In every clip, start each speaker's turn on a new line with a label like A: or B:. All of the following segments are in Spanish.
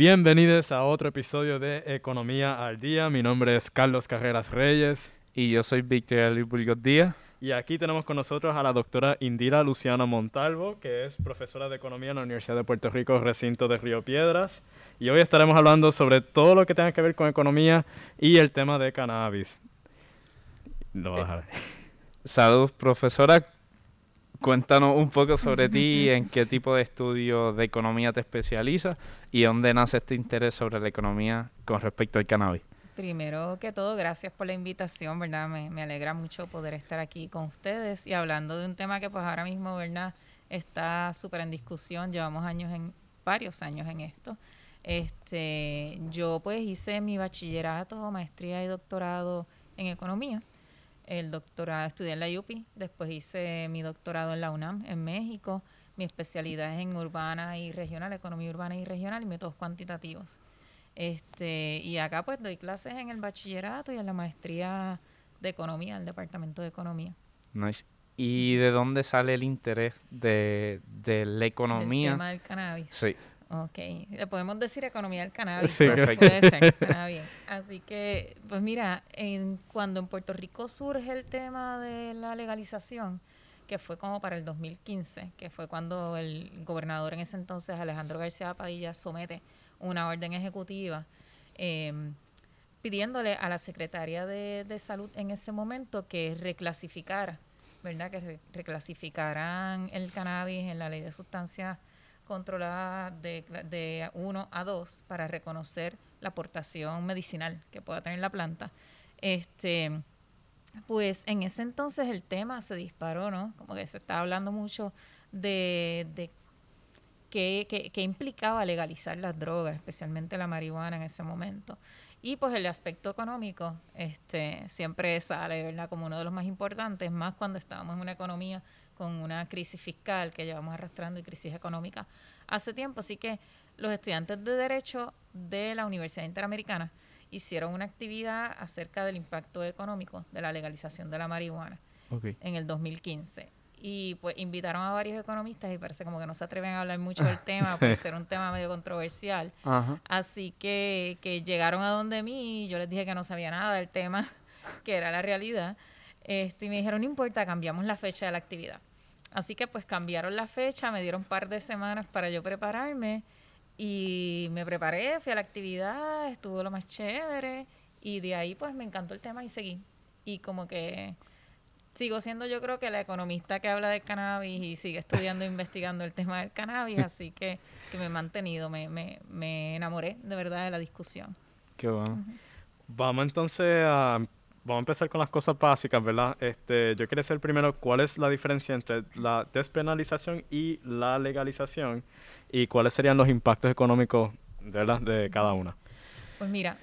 A: Bienvenidos a otro episodio de Economía al Día. Mi nombre es Carlos Carreras Reyes.
B: Y yo soy Victoria Luis Burgos Díaz.
A: Y aquí tenemos con nosotros a la doctora Indira Luciana Montalvo, que es profesora de Economía en la Universidad de Puerto Rico, recinto de Río Piedras. Y hoy estaremos hablando sobre todo lo que tenga que ver con economía y el tema de cannabis.
B: Lo a ver. Saludos, profesora. Cuéntanos un poco sobre ti, en qué tipo de estudios de economía te especializas y dónde nace este interés sobre la economía con respecto al cannabis.
C: Primero que todo, gracias por la invitación, ¿verdad? Me, me alegra mucho poder estar aquí con ustedes y hablando de un tema que pues ahora mismo, ¿verdad? Está súper en discusión, llevamos años en, varios años en esto. Este, yo pues hice mi bachillerato, maestría y doctorado en economía el doctorado, estudié en la UPI, después hice mi doctorado en la UNAM, en México. Mi especialidad es en urbana y regional, economía urbana y regional y métodos cuantitativos. Este, y acá pues doy clases en el bachillerato y en la maestría de economía, el departamento de economía.
B: Nice. ¿Y de dónde sale el interés de, de la economía?
C: El tema del cannabis.
B: Sí.
C: Ok, le podemos decir economía del cannabis.
B: Sí,
C: perfecto. Puede ser, suena bien. Así que, pues mira, en, cuando en Puerto Rico surge el tema de la legalización, que fue como para el 2015, que fue cuando el gobernador en ese entonces, Alejandro García Padilla, somete una orden ejecutiva em, pidiéndole a la Secretaría de, de, Salud en ese momento que reclasificara, ¿verdad? Que reclasificaran el cannabis en la ley de sustancias controlada de, de 1 a 2 para reconocer la aportación medicinal que pueda tener la planta. Este, pues en ese entonces el tema se disparó, ¿no? Como que se estaba hablando mucho de, de qué, implicaba legalizar las drogas, especialmente la marihuana en ese momento. Y pues el aspecto económico este, siempre sale, ¿verdad? Como uno de los más importantes, más cuando estábamos en una economía con una crisis fiscal que llevamos arrastrando y crisis económica hace tiempo. Así que los estudiantes de Derecho de la Universidad Interamericana hicieron una actividad acerca del impacto económico de la legalización de la marihuana en el 2015. Y pues invitaron a varios economistas y parece como que no se atreven a hablar mucho del tema por ser un tema medio controversial. Así que, que llegaron a donde mí y yo les dije que no sabía nada del tema, que era la realidad. Este, y me dijeron, no importa, cambiamos la fecha de la actividad. Así que pues cambiaron la fecha, me dieron un par de semanas para yo prepararme y me preparé, fui a la actividad, estuvo lo más chévere y de ahí pues me encantó el tema y seguí. Y como que sigo siendo yo creo que la economista que habla del cannabis y sigue estudiando e investigando el tema del cannabis, así que, que me he mantenido, me, me, me enamoré de verdad de la discusión.
A: Qué bueno. Vamos entonces a vamos a empezar con las cosas básicas, ¿verdad? Este, yo quería saber primero cuál es la diferencia entre la despenalización y la legalización y cuáles serían los impactos económicos, ¿verdad? De cada una.
C: Pues mira,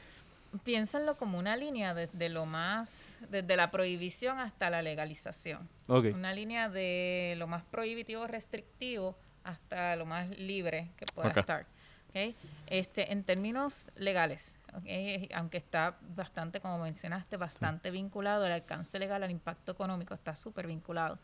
C: piénsenlo como una línea desde lo más, desde la prohibición hasta la legalización. Una línea de lo más prohibitivo, restrictivo, hasta lo más libre que pueda estar. ¿okay? Este, en términos legales, aunque está bastante, como mencionaste, bastante vinculado el alcance legal al impacto económico, está súper vinculado.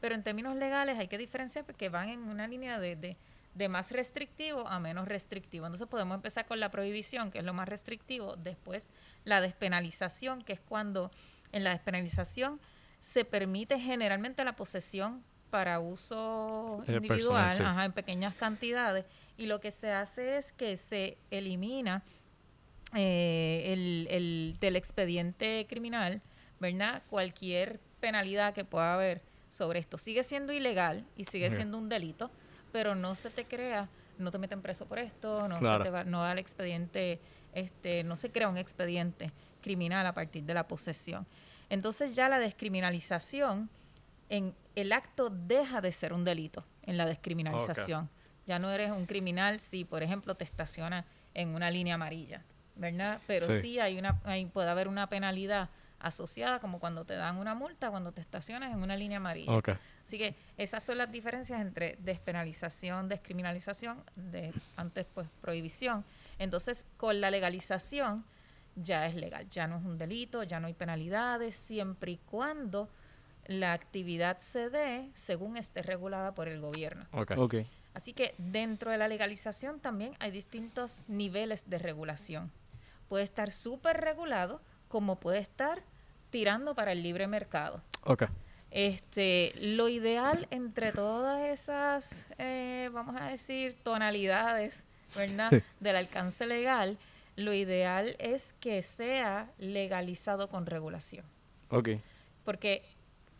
C: Pero en términos legales hay que diferenciar porque van en una línea de, de, más restrictivo a menos restrictivo. Entonces podemos empezar con la prohibición, que es lo más restrictivo, después la despenalización, que es cuando en la despenalización se permite generalmente la posesión para uso eh, individual, en pequeñas cantidades, y lo que se hace es que se elimina eh, el, del expediente criminal, ¿verdad? Cualquier penalidad que pueda haber sobre esto sigue siendo ilegal y sigue siendo un delito, pero no se te crea, no te meten preso por esto, no se te va, no da el expediente, este, no se crea un expediente criminal a partir de la posesión. Entonces ya la descriminalización, en el acto deja de ser un delito en la descriminalización. Ya no eres un criminal si, por ejemplo, te estaciona en una línea amarilla. ¿Verdad? Pero sí, hay una, hay, puede haber una penalidad asociada, como cuando te dan una multa, cuando te estacionas en una línea amarilla. Así que esas son las diferencias entre despenalización, descriminalización, de antes pues prohibición. Entonces, con la legalización ya es legal, ya no es un delito, ya no hay penalidades, siempre y cuando la actividad se dé según esté regulada por el gobierno.
B: Okay.
C: Así que dentro de la legalización también hay distintos niveles de regulación. Puede estar súper regulado como puede estar tirando para el libre mercado.
A: Ok.
C: Este, lo ideal entre todas esas, eh, vamos a decir, tonalidades, ¿verdad? Del alcance legal, lo ideal es que sea legalizado con regulación.
A: Ok.
C: Porque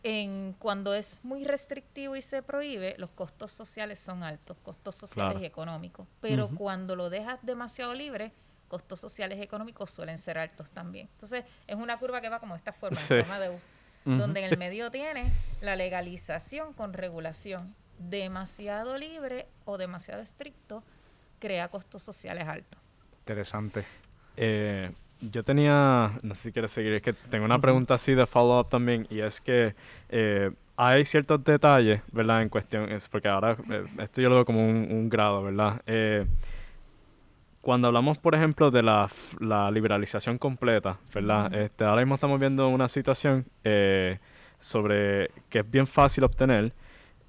C: en, cuando es muy restrictivo y se prohíbe, los costos sociales son altos, costos sociales
A: Claro.
C: y económicos. Pero cuando lo dejas demasiado libre, costos sociales y económicos suelen ser altos también. Entonces, es una curva que va como de esta forma,
A: Sí.
C: en forma de U, donde en el medio tiene la legalización con regulación. Demasiado libre o demasiado estricto crea costos sociales altos.
A: Interesante. Eh, yo tenía, no sé si quieres seguir, es que tengo una pregunta así de follow-up también, y es que eh, hay ciertos detalles, ¿verdad? En cuestión, es porque ahora eh, esto yo lo veo como un, un grado, ¿verdad? Cuando hablamos, por ejemplo, de la, liberalización completa, ¿verdad? Este, ahora mismo estamos viendo una situación eh, sobre que es bien fácil obtener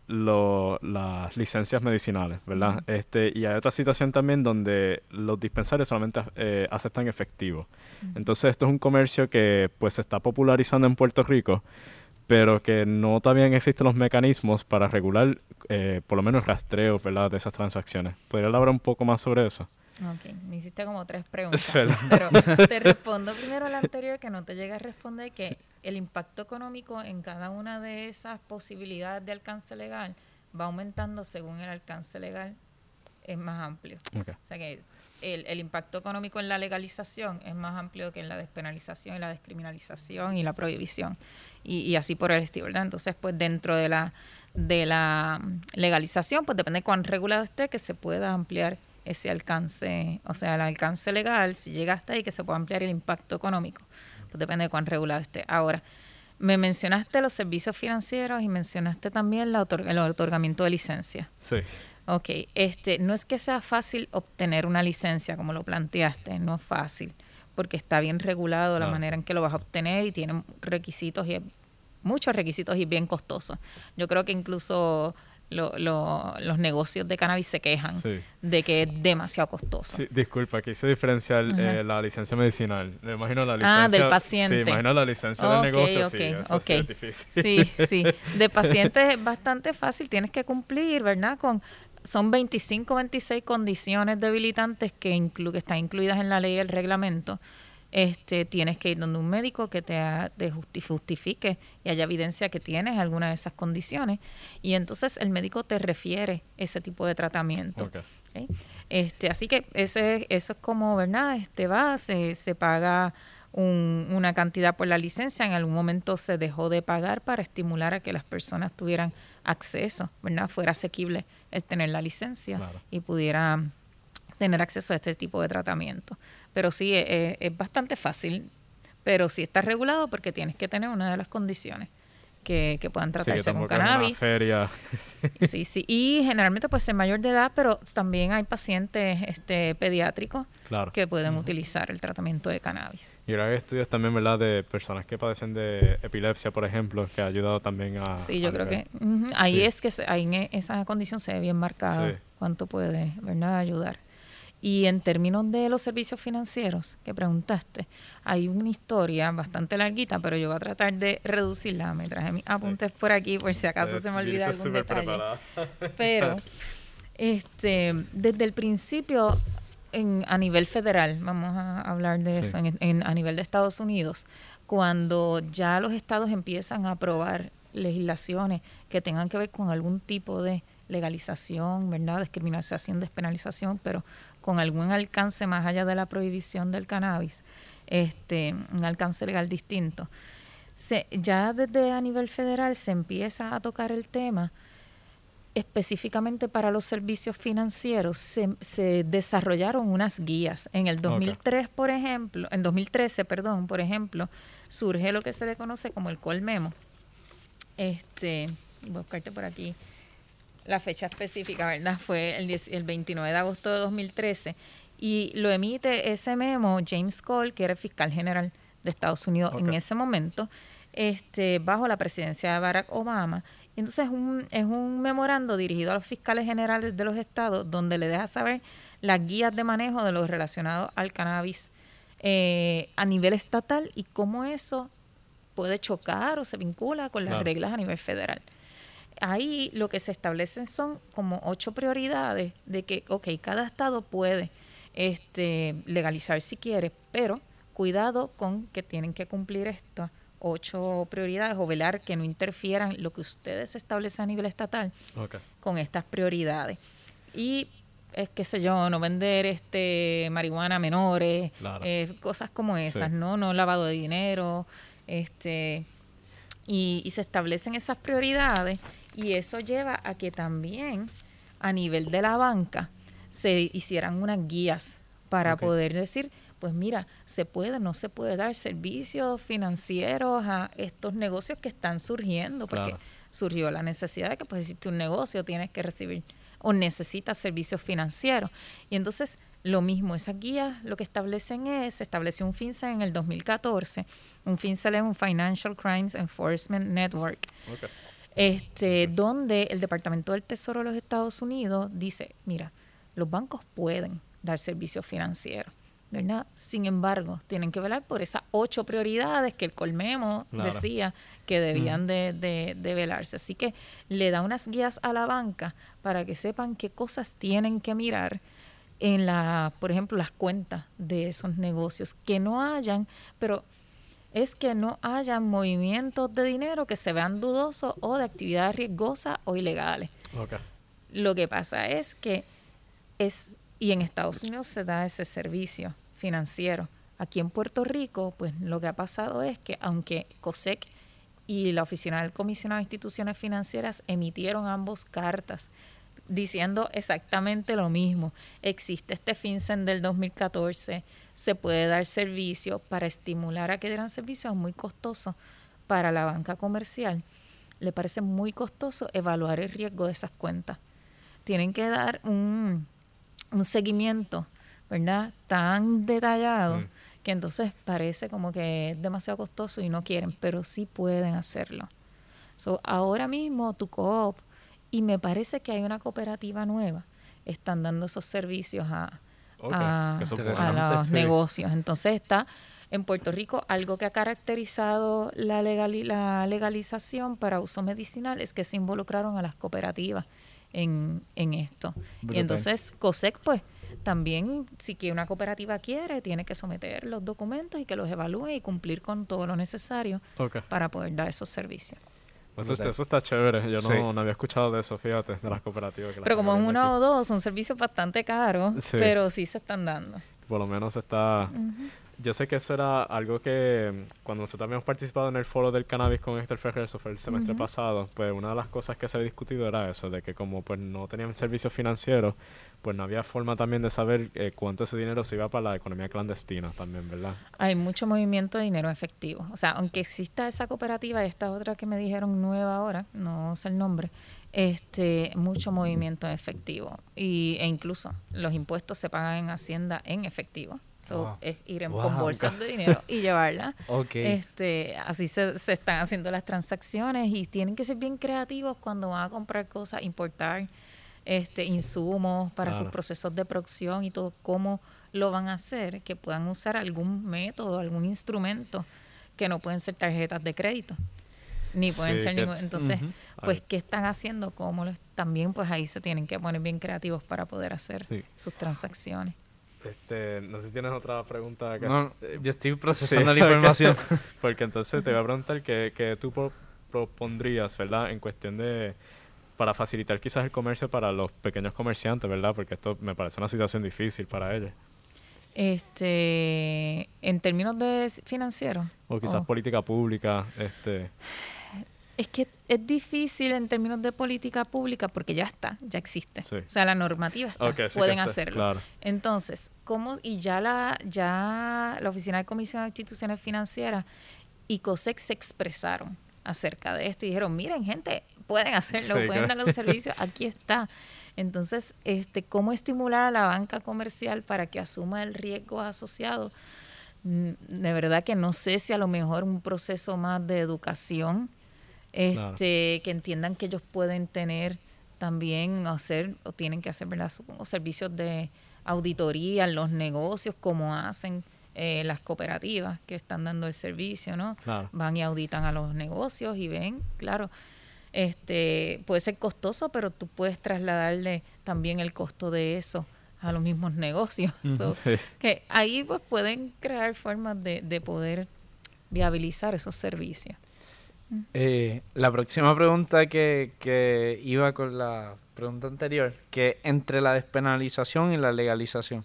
A: lo- las licencias medicinales, ¿verdad? Este, y hay otra situación también donde los dispensarios solamente eh, aceptan efectivo. Entonces esto es un comercio que pues se está popularizando en Puerto Rico, pero que no también existen los mecanismos para regular eh, por lo menos el rastreo, ¿verdad? de esas transacciones. ¿Podría hablar un poco más sobre eso?
C: Ok, me hiciste como tres preguntas. Pero te respondo primero a la anterior, que no te llega a responder que el impacto económico en cada una de esas posibilidades de alcance legal va aumentando según el alcance legal es más amplio.
A: Ok.
C: O sea que el, el impacto económico en la legalización es más amplio que en la despenalización y la descriminalización y la prohibición. Y, y así por el estilo, ¿verdad? Entonces, pues dentro de la, de la legalización, pues depende de cuán regulado esté, que se pueda ampliar ese alcance, o sea, el alcance legal, si llega hasta ahí, que se pueda ampliar el impacto económico. Pues depende de cuán regulado esté. Ahora, me mencionaste los servicios financieros y mencionaste también la otor- el otorgamiento de licencia.
A: Sí.
C: Ok, este, no es que sea fácil obtener una licencia, como lo planteaste, no es fácil, porque está bien regulado la manera en que lo vas a obtener y tiene requisitos y muchos requisitos y bien costoso. Yo creo que incluso lo- lo- los negocios de cannabis se quejan
A: Sí.
C: de que es demasiado costoso.
A: Sí, disculpa, quise diferenciar eh, la licencia medicinal. Me imagino la licencia...
C: Ah, del paciente.
A: Sí, imagino la licencia
C: Ok,
A: del negocio, sí, eso sí
C: ok.
A: es difícil.
C: Sí, sí. De pacientes es bastante fácil, tienes que cumplir, ¿verdad? Con son 25, 26 condiciones debilitantes que, inclu- que están incluidas en la ley y el reglamento. Este, tienes que ir donde un médico que te, ha- te justi- justifique y haya evidencia que tienes alguna de esas condiciones y entonces el médico te refiere ese tipo de tratamiento. Este, así que ese, eso es como, ¿verdad? Este va, se, se paga un- una cantidad por la licencia, en algún momento se dejó de pagar para estimular a que las personas tuvieran acceso, ¿verdad? Fuera asequible el tener la licencia
A: Claro.
C: y pudieran tener acceso a este tipo de tratamiento. Pero sí, e- e- es, bastante fácil, pero sí está regulado porque tienes que tener una de las condiciones que, que puedan
A: Sí, que
C: tratarse con cannabis.
A: feria.
C: Sí, sí. Y generalmente pues es mayor de edad, pero también hay pacientes este, pediátricos
A: Claro.
C: que pueden utilizar el tratamiento de cannabis.
A: Y ahora hay estudios también, ¿verdad? De personas que padecen de epilepsia, por ejemplo, que ha ayudado también a...
C: Sí, yo
A: a
C: creo
A: nivel-
C: que ahí
A: Sí.
C: es que se- ahí en e- esa condición se ve bien marcado
A: Sí.
C: cuánto puede, ¿verdad?, ayudar. Y en términos de los servicios financieros que preguntaste, hay una historia bastante larguita, pero yo voy a tratar de reducirla. Me traje mis apuntes por aquí por si acaso
A: Eh,
C: se me olvida
A: viniste
C: algún detalle.
A: preparada.
C: Pero este, desde el principio, en, a nivel federal, vamos a hablar de
A: Sí.
C: eso, en, en- a nivel de Estados Unidos, cuando ya los estados empiezan a aprobar legislaciones que tengan que ver con algún tipo de legalización, ¿verdad? Descriminalización, despenalización, pero con algún alcance más allá de la prohibición del cannabis, este, un alcance legal distinto. Se, ya desde a nivel federal se empieza a tocar el tema específicamente para los servicios financieros se, se desarrollaron unas guías. En el 2003, por ejemplo, en 2013, perdón, por ejemplo, surge lo que se le conoce como el Colmemo. Este, voy a buscarte por aquí la fecha específica, ¿verdad? Fue el, 10 el 29 de agosto de 2013 y lo emite ese memo James Cole, que era el fiscal general de Estados Unidos en ese momento, este, bajo la presidencia de Barack Obama Entonces es un, es un memorando dirigido a los fiscales generales de los estados donde le deja saber las guías de manejo de los relacionados al cannabis eh, a nivel estatal y cómo eso puede chocar o se vincula con las reglas a nivel federal. Ahí lo que se establecen son como ocho prioridades de que, ok, cada estado puede este, legalizar si quiere, pero cuidado con que tienen que cumplir estas ocho prioridades o velar que no interfieran lo que ustedes establecen a nivel estatal con estas prioridades. Y es qué sé yo, no vender este marihuana a menores, eh, cosas como esas, ¿no? No lavado de dinero, este y, se establecen esas prioridades y eso lleva a que también a nivel de la banca se hicieran unas guías para poder decir, pues mira, se puede, no se puede dar servicios financieros a estos negocios que están surgiendo, porque surgió la necesidad de que pues si un negocio tienes que recibir o necesitas servicios financieros. Y entonces lo mismo, esas guías lo que establecen es, se estableció un FinCEN en el 2014, un FinCEN es un Financial Crimes Enforcement Network, este, donde el Departamento del Tesoro de los Estados Unidos dice, mira, los bancos pueden dar servicios financieros. ¿verdad? Sin embargo, tienen que velar por esas ocho prioridades que el Colmemo decía que debían de, de, velarse. Así que le da unas guías a la banca para que sepan qué cosas tienen que mirar en la, por ejemplo, las cuentas de esos negocios, que no hayan, pero es que no hayan movimientos de dinero que se vean dudosos o de actividades riesgosas o ilegales. Lo que pasa es que es y en Estados Unidos se da ese servicio financiero. Aquí en Puerto Rico, pues lo que ha pasado es que aunque COSEC y la Oficina del Comisionado de Instituciones Financieras emitieron ambos cartas diciendo exactamente lo mismo. Existe este FinCEN del 2014, se puede dar servicio para estimular a que dieran servicios muy costoso para la banca comercial. Le parece muy costoso evaluar el riesgo de esas cuentas. Tienen que dar un, un seguimiento, ¿verdad? Tan detallado que entonces parece como que es demasiado costoso y no quieren, pero sí pueden hacerlo. So, ahora mismo tu coop, y me parece que hay una cooperativa nueva, están dando esos servicios a, a, los negocios. Entonces está en Puerto Rico algo que ha caracterizado la, la legalización para uso medicinal es que se involucraron a las cooperativas en, en esto. Y entonces COSEC, pues, también, si que una cooperativa quiere, tiene que someter los documentos y que los evalúe y cumplir con todo lo necesario para poder dar esos servicios.
A: Pues eso, está chévere. Yo no, había escuchado de eso, fíjate, de las cooperativas.
C: pero como en uno o dos, son servicios bastante caros, pero sí se están dando.
A: Por lo menos está yo sé que eso era algo que mm, cuando nosotros habíamos participado en el foro del cannabis con Héctor Ferrer, eso fue el semestre pasado, pues una de las cosas que se había discutido era eso, de que como pues no tenían servicios financieros, pues no había forma también de saber eh, cuánto ese dinero se iba para la economía clandestina también, ¿verdad?
C: Hay mucho movimiento de dinero efectivo. O sea, aunque exista esa cooperativa esta otra que me dijeron nueva ahora, no sé el nombre, este mucho movimiento efectivo y, e incluso los impuestos se pagan en Hacienda en efectivo. So, es ir en, con bolsas de dinero y llevarla. este, así se, se, están haciendo las transacciones y tienen que ser bien creativos cuando van a comprar cosas, importar este insumos para sus procesos de producción y todo, cómo lo van a hacer, que puedan usar algún método, algún instrumento que no pueden ser tarjetas de crédito ni pueden ser ningún entonces pues qué están haciendo cómo también pues ahí se tienen que poner bien creativos para poder hacer sus transacciones.
A: Este, no sé si tienes otra pregunta
B: acá. No, yo estoy procesando la información.
A: Porque entonces te voy a preguntar qué, qué tú propondrías, ¿verdad? En cuestión de, para facilitar quizás el comercio para los pequeños comerciantes, ¿verdad? Porque esto me parece una situación difícil para ellos.
C: Este, en términos de financiero.
A: O quizás política pública, este.
C: Es que es difícil en términos de política pública porque ya está, ya existe. O sea, la normativa está, pueden hacerlo. Entonces, ¿cómo? Y ya la, ya la Oficina de Comisión de Instituciones Financieras y COSEC se expresaron acerca de esto y dijeron, miren gente, pueden hacerlo, pueden dar los servicios, aquí está. Entonces, este, ¿cómo estimular a la banca comercial para que asuma el riesgo asociado? Mm, de verdad que no sé si a lo mejor un proceso más de educación este, que entiendan que ellos pueden tener también hacer o tienen que hacer los servicios de auditoría en los negocios como hacen eh, las cooperativas que están dando el servicio, ¿no? Van y auditan a los negocios y ven, claro, este puede ser costoso, pero tú puedes trasladarle también el costo de eso a los mismos negocios. Que ahí pues pueden crear formas de, de poder viabilizar esos servicios.
B: Eh, la próxima pregunta que, que iba con la pregunta anterior, que entre la despenalización y la legalización,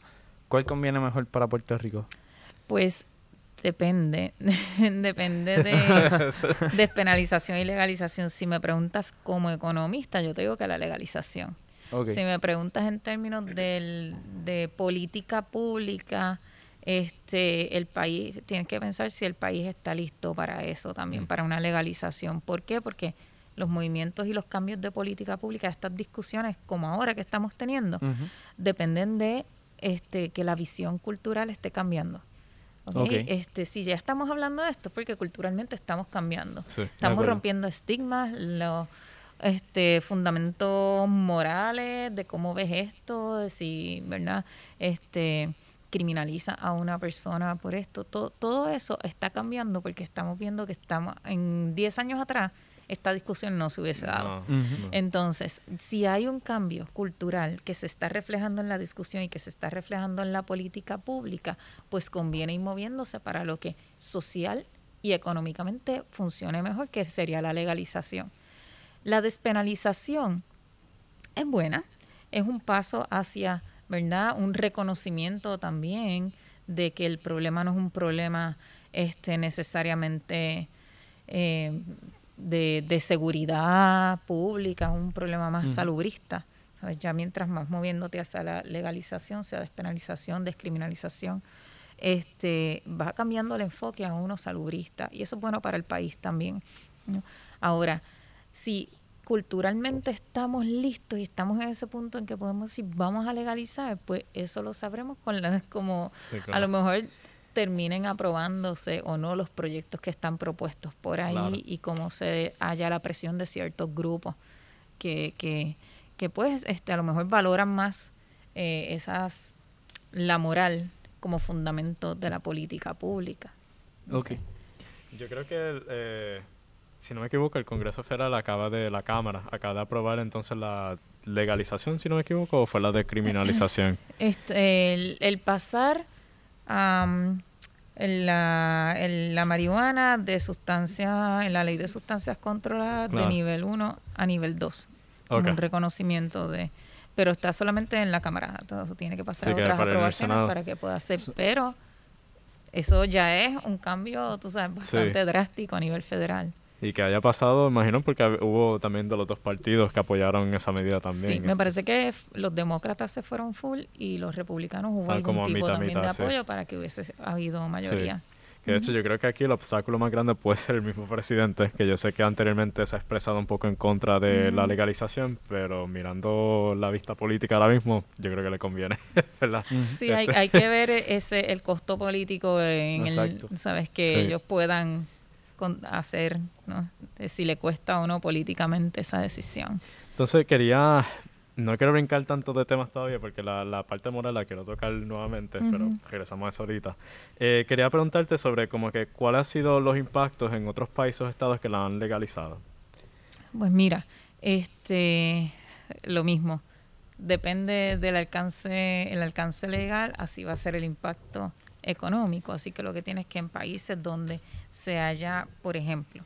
B: ¿cuál conviene mejor para Puerto Rico?
C: Pues depende, depende de despenalización y legalización. Si me preguntas como economista, yo te digo que la legalización. Si me preguntas en términos del, de política pública, este el país tiene que pensar si el país está listo para eso también, mm. para una legalización. ¿Por qué? Porque los movimientos y los cambios de política pública, estas discusiones como ahora que estamos teniendo, dependen de este que la visión cultural esté cambiando. Este, si ya estamos hablando de esto, porque culturalmente estamos cambiando. estamos rompiendo estigmas, los este, fundamentos morales de cómo ves esto, de si, ¿verdad? Este, criminaliza a una persona por esto. Todo, todo eso está cambiando porque estamos viendo que estamos en 10 años atrás esta discusión no se hubiese dado. Entonces, si hay un cambio cultural que se está reflejando en la discusión y que se está reflejando en la política pública, pues conviene ir moviéndose para lo que social y económicamente funcione mejor, que sería la legalización. La despenalización es buena, es un paso hacia ¿verdad? Un reconocimiento también de que el problema no es un problema este, necesariamente eh, de, seguridad pública, es un problema más salubrista. ¿sabes? Ya mientras más moviéndote hacia la legalización, sea despenalización, descriminalización, este, va cambiando el enfoque a uno salubrista y eso es bueno para el país también. Ahora, si culturalmente estamos listos y estamos en ese punto en que podemos decir vamos a legalizar, pues eso lo sabremos con las como a lo mejor terminen aprobándose o no los proyectos que están propuestos por ahí y cómo se haya la presión de ciertos grupos que, que, que pues este a lo mejor valoran más eh, esas la moral como fundamento de la política pública.
A: Yo creo que eh, si no me equivoco, el Congreso Federal acaba de, la Cámara, acaba de aprobar entonces la legalización, si no me equivoco, o fue la descriminalización.
C: Este, el, pasar la, la, marihuana de sustancias, en la ley de sustancias controladas de nivel 1 a nivel 2. Un reconocimiento de... Pero está solamente en la Cámara, todo eso tiene que pasar a otras aprobaciones para que pueda ser. Pero eso ya es un cambio, tú sabes, bastante drástico a nivel federal.
A: Y que haya pasado, imagino, porque hubo también de los dos partidos que apoyaron esa medida también.
C: Sí, me parece que los demócratas se fueron full y los republicanos hubo algún tipo también de apoyo para que hubiese habido mayoría.
A: Que de hecho yo creo que aquí el obstáculo más grande puede ser el mismo presidente, que yo sé que anteriormente se ha expresado un poco en contra de la legalización, pero mirando la vista política ahora mismo, yo creo que le conviene, ¿verdad?
C: Sí, hay, este. hay, que ver ese el costo político en el, sabes, que ellos puedan hacer, ¿no? si le cuesta o no políticamente esa decisión.
A: Entonces quería, no quiero brincar tanto de temas todavía porque la, la parte moral la quiero tocar nuevamente, pero regresamos a eso ahorita. Eh, quería preguntarte sobre como que cuáles han sido los impactos en otros países o estados que la han legalizado.
C: Pues mira, este, lo mismo, depende del alcance, el alcance legal, así va a ser el impacto económico. Así que lo que tienes que en países donde se haya, por ejemplo,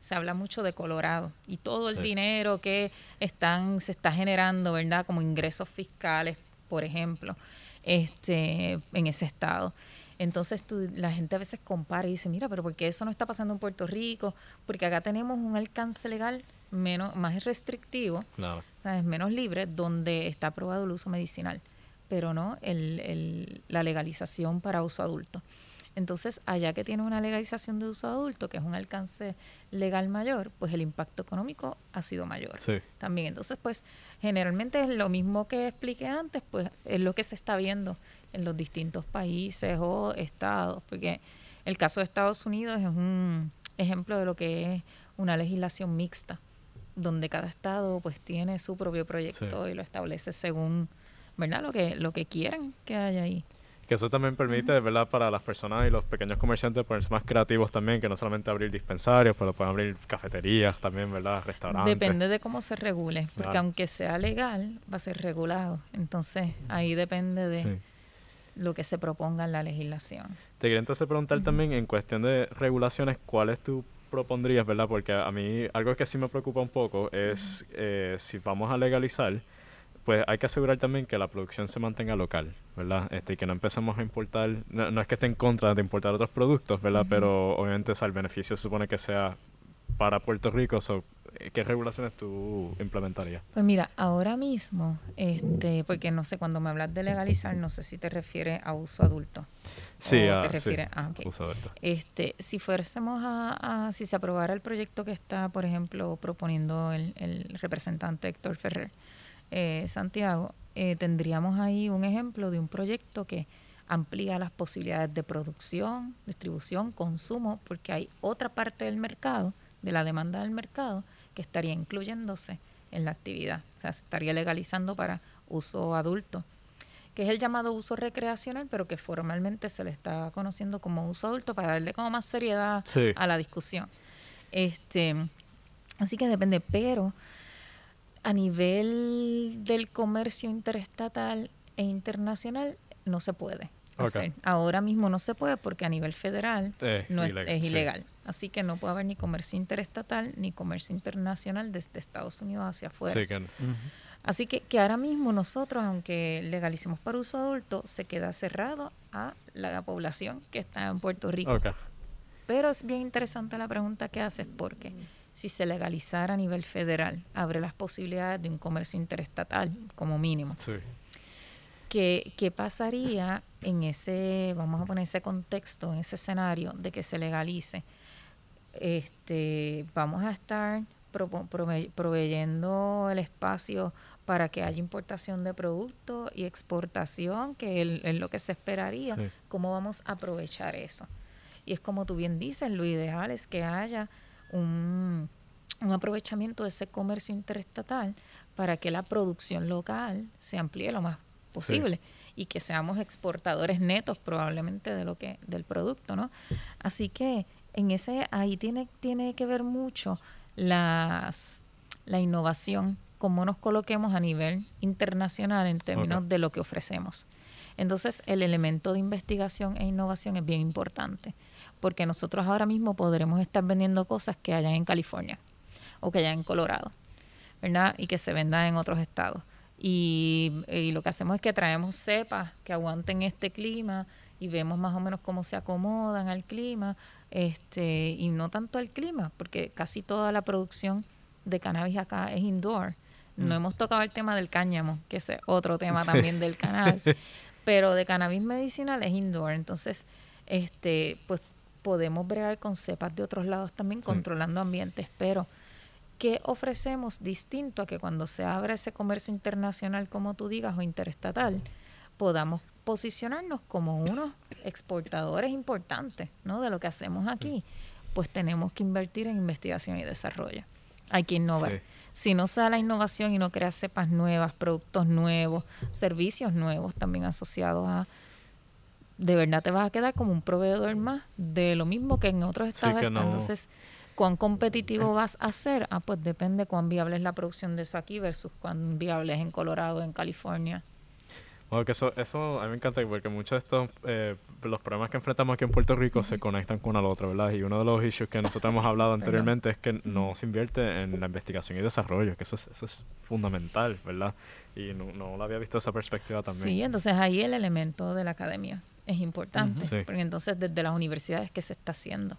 C: se habla mucho de Colorado y todo el dinero que están se está generando, ¿verdad? Como ingresos fiscales, por ejemplo, este en ese estado. Entonces la gente a veces compara y dice, mira, pero ¿por qué eso no está pasando en Puerto Rico? Porque acá tenemos un alcance legal menos más restrictivo, ¿sabes? menos libre, donde está aprobado el uso medicinal, pero no el, el, la legalización para uso adulto. Entonces, allá que tiene una legalización de uso adulto, que es un alcance legal mayor, pues el impacto económico ha sido mayor también. Entonces, pues generalmente es lo mismo que expliqué antes, pues es lo que se está viendo en los distintos países o estados, porque el caso de Estados Unidos es un ejemplo de lo que es una legislación mixta, donde cada estado pues tiene su propio proyecto y lo establece según, ¿verdad? Lo que, lo que quieren que haya ahí.
A: Que eso también permite, ¿verdad? Para las personas y los pequeños comerciantes ponerse más creativos también, que no solamente abrir dispensarios, pero pueden abrir cafeterías también, ¿verdad? Restaurantes.
C: Depende de cómo se regule, porque aunque sea legal, va a ser regulado. Entonces, ahí depende de lo que se proponga en la legislación.
A: Te quería entonces preguntar también en cuestión de regulaciones, ¿cuáles tú propondrías, verdad? Porque a mí algo que sí me preocupa un poco es eh, si vamos a legalizar pues hay que asegurar también que la producción se mantenga local, ¿verdad? Este, y que no empecemos a importar, no, es que esté en contra de importar otros productos, ¿verdad? Pero obviamente el beneficio se supone que sea para Puerto Rico. ¿Qué regulaciones tú implementarías?
C: Pues mira, ahora mismo, este, porque no sé, cuando me hablas de legalizar, no sé si te refieres a uso adulto.
A: Sí, te
C: ah, a uso adulto. Este, si fuésemos a, si se aprobara el proyecto que está, por ejemplo, proponiendo el, el representante Héctor Ferrer, eh, Santiago, eh, tendríamos ahí un ejemplo de un proyecto que amplía las posibilidades de producción, distribución, consumo, porque hay otra parte del mercado, de la demanda del mercado, que estaría incluyéndose en la actividad. O sea, se estaría legalizando para uso adulto, que es el llamado uso recreacional, pero que formalmente se le está conociendo como uso adulto para darle como más seriedad a la discusión. Este, así que depende, pero a nivel del comercio interestatal e internacional no se puede hacer. Ahora mismo no se puede porque a nivel federal no es, ilegal. Así que no puede haber ni comercio interestatal ni comercio internacional desde Estados Unidos hacia afuera. Así que, que ahora mismo nosotros, aunque legalicemos para uso adulto, se queda cerrado a la población que está en Puerto Rico. Pero es bien interesante la pregunta que haces porque si se legalizara a nivel federal, abre las posibilidades de un comercio interestatal como mínimo. Sí. ¿Qué, ¿Qué, pasaría en ese, vamos a poner ese contexto, en ese escenario de que se legalice? Este, vamos a estar proveyendo el espacio para que haya importación de productos y exportación, que es, lo que se esperaría. ¿Cómo vamos a aprovechar eso? Y es como tú bien dices, lo ideal es que haya un, aprovechamiento de ese comercio interestatal para que la producción local se amplíe lo más posible y que seamos exportadores netos probablemente de lo que del producto, ¿no? Así que en ese ahí tiene tiene que ver mucho las la innovación, cómo nos coloquemos a nivel internacional en términos de lo que ofrecemos. Entonces, el elemento de investigación e innovación es bien importante porque nosotros ahora mismo podremos estar vendiendo cosas que hayan en California o que hayan en Colorado, ¿verdad? Y que se vendan en otros estados. Y, lo que hacemos es que traemos cepas que aguanten este clima y vemos más o menos cómo se acomodan al clima, este, y no tanto al clima, porque casi toda la producción de cannabis acá es indoor. No mm. hemos tocado el tema del cáñamo, que es otro tema también del canal, pero de cannabis medicinal es indoor. Entonces, este, pues podemos bregar con cepas de otros lados también controlando ambientes, pero ¿qué ofrecemos distinto a que cuando se abra ese comercio internacional, como tú digas, o interestatal, podamos posicionarnos como unos exportadores importantes ¿no? de lo que hacemos aquí? Pues tenemos que invertir en investigación y desarrollo. Hay que innovar. Si no se da la innovación y no crea cepas nuevas, productos nuevos, servicios nuevos también asociados a de verdad te vas a quedar como un proveedor más de lo mismo que en otros estados. Entonces, ¿cuán competitivo vas a ser? Ah, pues depende cuán viable es la producción de eso aquí versus cuán viable es en Colorado, en California.
A: Bueno, que eso, eso a mí me encanta porque muchos de estos, eh, los problemas que enfrentamos aquí en Puerto Rico se conectan con uno al otro, ¿verdad? Y uno de los issues que nosotros hemos hablado anteriormente es que no se invierte en la investigación y desarrollo, que eso es, eso es fundamental, ¿verdad? Y no, no lo había visto esa perspectiva también.
C: Sí, entonces ahí el elemento de la academia es importante, porque entonces desde las universidades que se está haciendo,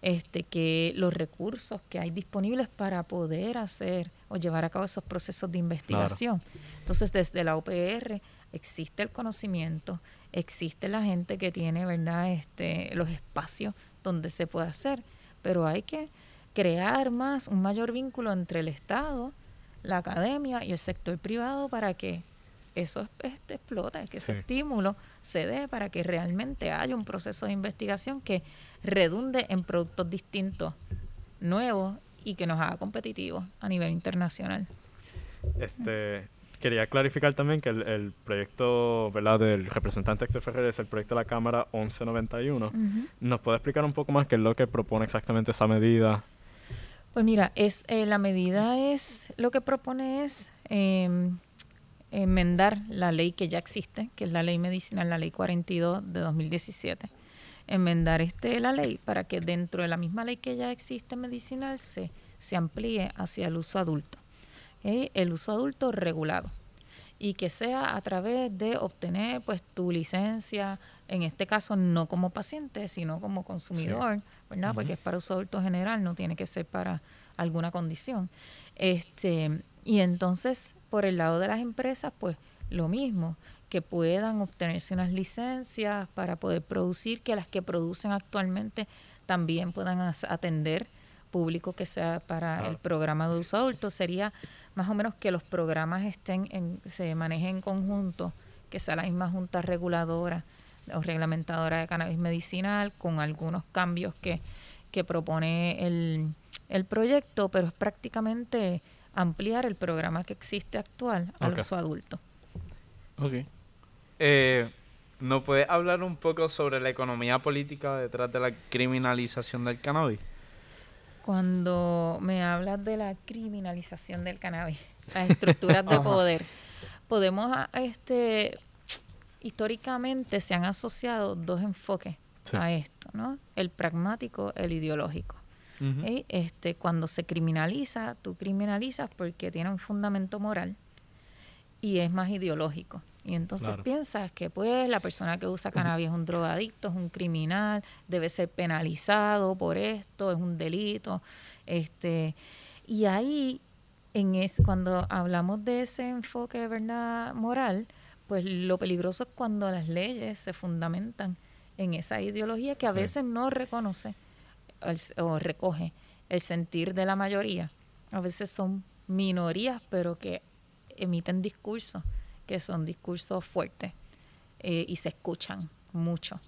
C: este, que los recursos que hay disponibles para poder hacer o llevar a cabo esos procesos de investigación. Entonces desde la UPR existe el conocimiento, existe la gente que tiene, ¿verdad? Este, los espacios donde se puede hacer, pero hay que crear más un mayor vínculo entre el Estado, la academia y el sector privado para que eso este, explota, que ese estímulo se dé para que realmente haya un proceso de investigación que redunde en productos distintos nuevos y que nos haga competitivos a nivel internacional.
A: Este, quería clarificar también que el, proyecto ¿verdad? del representante Héctor Ferrer es el proyecto de la Cámara 1191. ¿Nos puede explicar un poco más qué es lo que propone exactamente esa medida?
C: Pues mira, es eh, la medida es, lo que propone es em, enmendar la ley que ya existe, que es la ley medicinal, la ley 42 de 2017. Enmendar este, la ley para que dentro de la misma ley que ya existe medicinal se, se amplíe hacia el uso adulto. El uso adulto regulado y que sea a través de obtener pues tu licencia, en este caso no como paciente, sino como consumidor, ¿verdad? Porque es para uso adulto general, no tiene que ser para alguna condición. Este, y entonces, por el lado de las empresas, pues lo mismo, que puedan obtenerse unas licencias para poder producir, que las que producen actualmente también puedan atender público que sea para el programa de uso adulto. Sería más o menos que los programas estén en, se manejen en conjunto, que sea la misma junta reguladora o reglamentadora de cannabis medicinal, con algunos cambios que, que propone el, el proyecto, pero es prácticamente ampliar el programa que existe actual al uso adulto.
B: Ok. Eh, ¿No puedes hablar un poco sobre la economía política detrás de la criminalización del cannabis?
C: Cuando me hablas de la criminalización del cannabis, las estructuras de poder, podemos, ah, este, históricamente se han asociado dos enfoques a esto, ¿no? El pragmático, el ideológico este, cuando se criminaliza, tú criminalizas porque tiene un fundamento moral y es más ideológico. Y entonces piensas que pues la persona que usa cannabis es un drogadicto, es un criminal, debe ser penalizado por esto, es un delito. Este, y ahí, en es, cuando hablamos de ese enfoque verdad moral, pues lo peligroso es cuando las leyes se fundamentan en esa ideología que a veces no reconoce o recoge el sentir de la mayoría. A veces son minorías, pero que emiten discursos, que son discursos fuertes eh, y se escuchan mucho.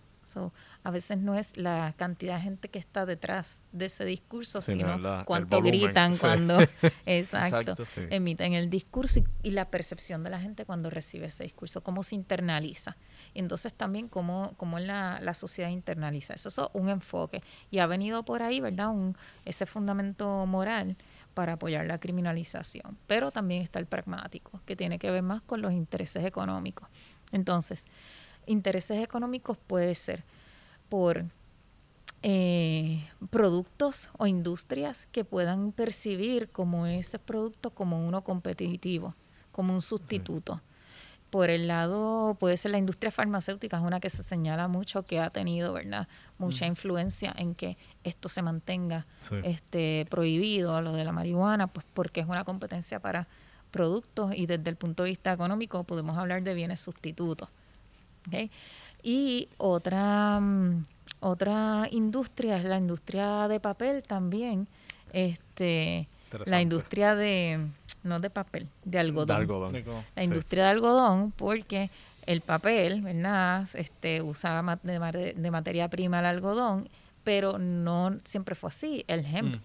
C: A veces no es la cantidad de gente que está detrás de ese discurso, sino cuánto gritan cuando exacto, emiten el discurso y, la percepción de la gente cuando recibe ese discurso, cómo se internaliza. Entonces también cómo, cómo la, la sociedad internaliza. Eso es un enfoque. Y ha venido por ahí, ¿verdad? Un, ese fundamento moral para apoyar la criminalización. Pero también está el pragmático, que tiene que ver más con los intereses económicos. Entonces, intereses económicos puede ser por eh, productos o industrias que puedan percibir como ese producto como uno competitivo, como un sustituto por el lado, puede ser la industria farmacéutica, es una que se señala mucho, que ha tenido, ¿verdad?, mucha influencia en que esto se mantenga este prohibido, lo de la marihuana, pues porque es una competencia para productos y desde el punto de vista económico podemos hablar de bienes sustitutos. Y otra, mm, otra industria es la industria de papel también, este la industria de, no de papel, de algodón. La industria de algodón, porque el papel, ¿verdad? Este, usaba de, materia prima el algodón, pero no siempre fue así. El hemp, mm.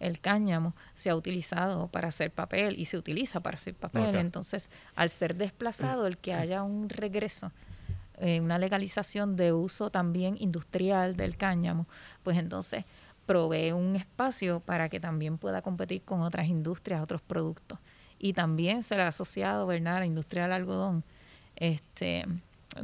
C: el cáñamo, se ha utilizado para hacer papel y se utiliza para hacer papel. Entonces, al ser desplazado, el que haya un regreso eh, una legalización de uso también industrial del cáñamo, pues entonces provee un espacio para que también pueda competir con otras industrias, otros productos. Y también se le ha asociado, ¿verdad?, a la industria del algodón, este,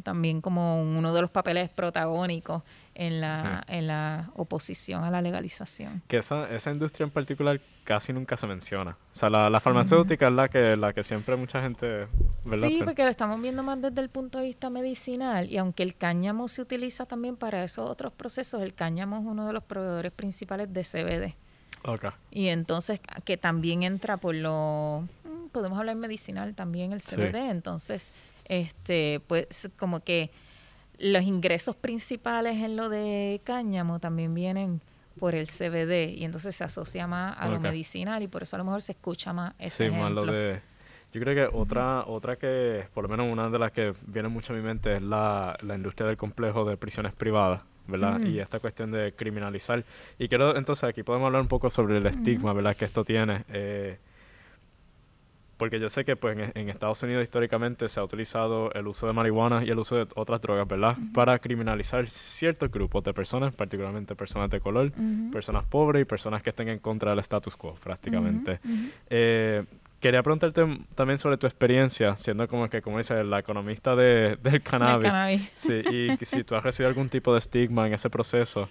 C: también como uno de los papeles protagónicos en la, en la oposición a la legalización.
A: Que esa, esa industria en particular casi nunca se menciona. O sea, la, farmacéutica es la que, la que siempre mucha gente...
C: ¿verdad? Sí, porque lo estamos viendo más desde el punto de vista medicinal y aunque el cáñamo se utiliza también para esos otros procesos, el cáñamo es uno de los proveedores principales de CBD. Okay. Y entonces, que también entra por lo... Mm, podemos hablar medicinal también el CBD, entonces, este, pues como que los ingresos principales en lo de cáñamo también vienen por el CBD y entonces se asocia más a lo medicinal y por eso a lo mejor se escucha más ese sí, más lo de
A: Yo creo que otra, otra que, por lo menos una de las que viene mucho a mi mente es la, la industria del complejo de prisiones privadas, ¿verdad? Y esta cuestión de criminalizar. Y quiero, entonces, aquí podemos hablar un poco sobre el estigma, ¿verdad? Que esto tiene. Eh, porque yo sé que pues en, Estados Unidos históricamente se ha utilizado el uso de marihuana y el uso de otras drogas, ¿verdad? Para criminalizar ciertos grupos de personas, particularmente personas de color, personas pobres y personas que estén en contra del status quo, prácticamente. Eh, quería preguntarte también sobre tu experiencia, siendo como que, como dice, la economista de, del cannabis.
C: cannabis.
A: Sí, y si tú has recibido algún tipo de estigma en ese proceso.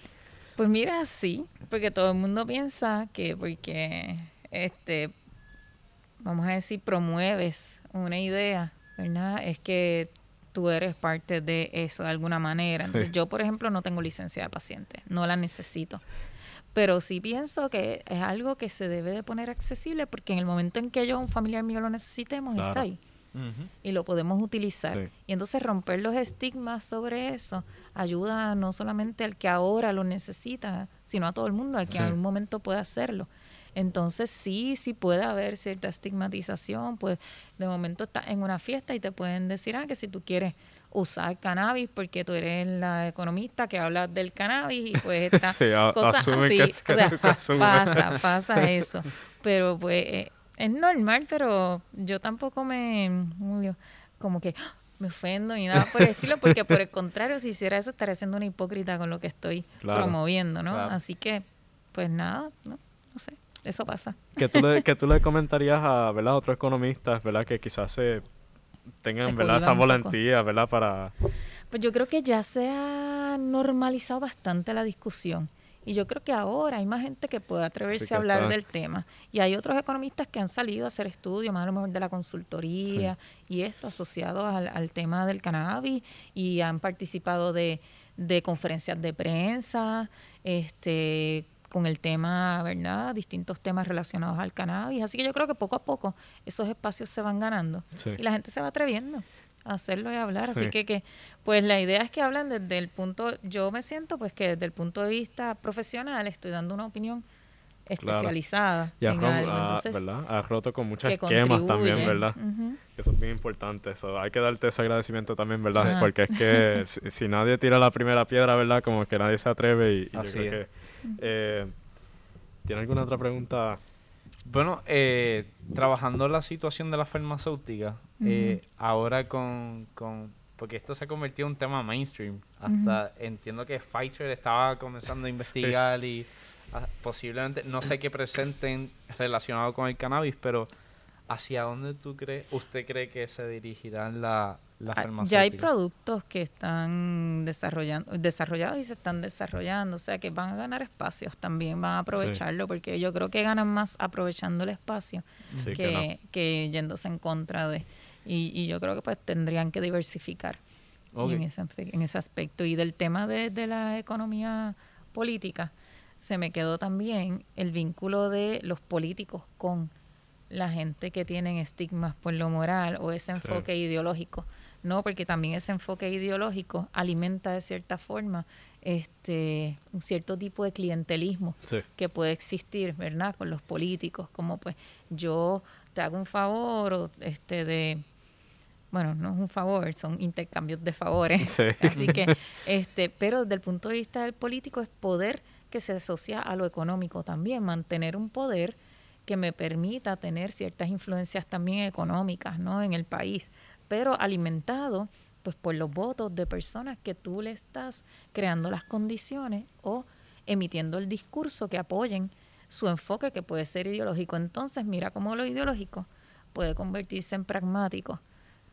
C: Pues mira, sí, porque todo el mundo piensa que porque este vamos a decir, promueves una idea, ¿verdad? Es que tú eres parte de eso de alguna manera. Entonces, yo, por ejemplo, no tengo licencia de paciente, no la necesito. Pero sí pienso que es algo que se debe de poner accesible porque en el momento en que yo un familiar mío lo necesitemos, está ahí. Y lo podemos utilizar. Y entonces romper los estigmas sobre eso ayuda no solamente al que ahora lo necesita, sino a todo el mundo, al que en algún momento pueda hacerlo. Entonces sí, sí puede haber cierta estigmatización, pues de momento estás en una fiesta y te pueden decir, ah, que si tú quieres usar cannabis porque tú eres la economista que habla del cannabis y pues esta
A: sí, Que,
C: pasa, pasa eso. Pero pues eh, es normal, pero yo tampoco me, como que ¡ah! me ofendo ni nada por el estilo, porque por el contrario, si hiciera eso estaría siendo una hipócrita con lo que estoy promoviendo, ¿no? Así que, pues nada, no, no sé eso pasa.
A: ¿Qué tú le, tú le comentarías a ¿verdad? otros economistas ¿verdad? que quizás se tengan ¿verdad? esa valentía ¿verdad? para...
C: Pues yo creo que ya se ha normalizado bastante la discusión. Y yo creo que ahora hay más gente que puede atreverse a hablar del tema. Y hay otros economistas que han salido a hacer estudios, más a lo mejor de la consultoría y esto asociado al, al, tema del cannabis y han participado de, de conferencias de prensa, este con el tema, ¿verdad? Distintos temas relacionados al cannabis. Así que yo creo que poco a poco esos espacios se van ganando y la gente se va atreviendo a hacerlo y a hablar. Así que, que, pues la idea es que hablan desde el punto, yo me siento pues que desde el punto de vista profesional estoy dando una opinión especializada
A: y en algo. Entonces, ¿verdad? Has roto con muchas esquemas también, ¿verdad? Que son bien importantes. hay que darte ese agradecimiento también, ¿verdad? Porque es que si, nadie tira la primera piedra, ¿verdad? Como que nadie se atreve y, yo creo que eh, ¿Tiene alguna otra pregunta?
B: Bueno, eh, trabajando la situación de la farmacéutica, eh, ahora con, con, Porque esto se ha convertido en un tema mainstream. Hasta entiendo que Pfizer estaba comenzando a investigar y ah, posiblemente, no sé qué presenten relacionado con el cannabis, pero ¿hacia dónde tú crees, usted cree que se dirigirán la,
C: Ah, ya hay productos que están desarrollando, desarrollados y se están desarrollando, o sea que van a ganar espacios también, van a aprovecharlo, porque yo creo que ganan más aprovechando el espacio que, yéndose en contra de. Y, yo creo que pues tendrían que diversificar en, ese, en ese aspecto. Y del tema de, de la economía política, se me quedó también el vínculo de los políticos con la gente que tienen estigmas por lo moral o ese enfoque ideológico. No, porque también ese enfoque ideológico alimenta de cierta forma este un cierto tipo de clientelismo que puede existir, ¿verdad? Con los políticos, como pues yo te hago un favor o este de bueno, no es un favor, son intercambios de favores. Así que este, pero desde el punto de vista del político es poder que se asocia a lo económico también, mantener un poder que me permita tener ciertas influencias también económicas, ¿no? en el país pero alimentado pues por los votos de personas que tú le estás creando las condiciones o emitiendo el discurso que apoyen su enfoque que puede ser ideológico. Entonces, mira cómo lo ideológico puede convertirse en pragmático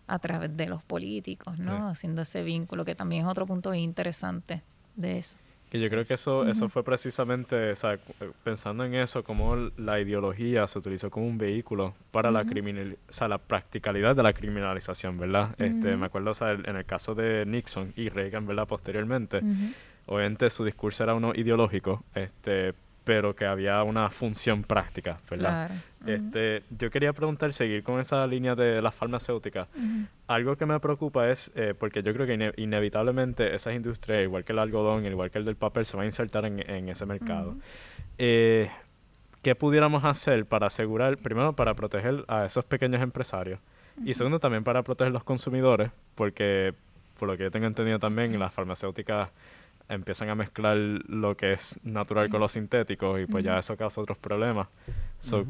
C: a través de los políticos, ¿no? Haciendo ese vínculo, que también es otro punto interesante de eso.
A: Que yo creo que eso, eso fue precisamente, o sea, pensando en eso, como la ideología se utilizó como un vehículo para la criminal, o sea, la practicalidad de la criminalización, ¿verdad? este, me acuerdo, o sea, en el caso de Nixon y Reagan, ¿verdad? Posteriormente, obviamente su discurso era uno ideológico, este, pero que había una función práctica, ¿verdad? este, yo quería preguntar, seguir con esa línea de las farmacéuticas. Algo que me preocupa es, eh, porque yo creo que inevitablemente esas industrias, igual que el algodón, igual que el del papel, se van a insertar en, ese mercado. Eh, qué pudiéramos hacer para asegurar, primero, para proteger a esos pequeños empresarios y segundo, también para proteger los consumidores, porque por lo que yo tengo entendido también, las farmacéuticas empiezan a mezclar lo que es natural con lo sintético y pues ya eso causa otros problemas. So,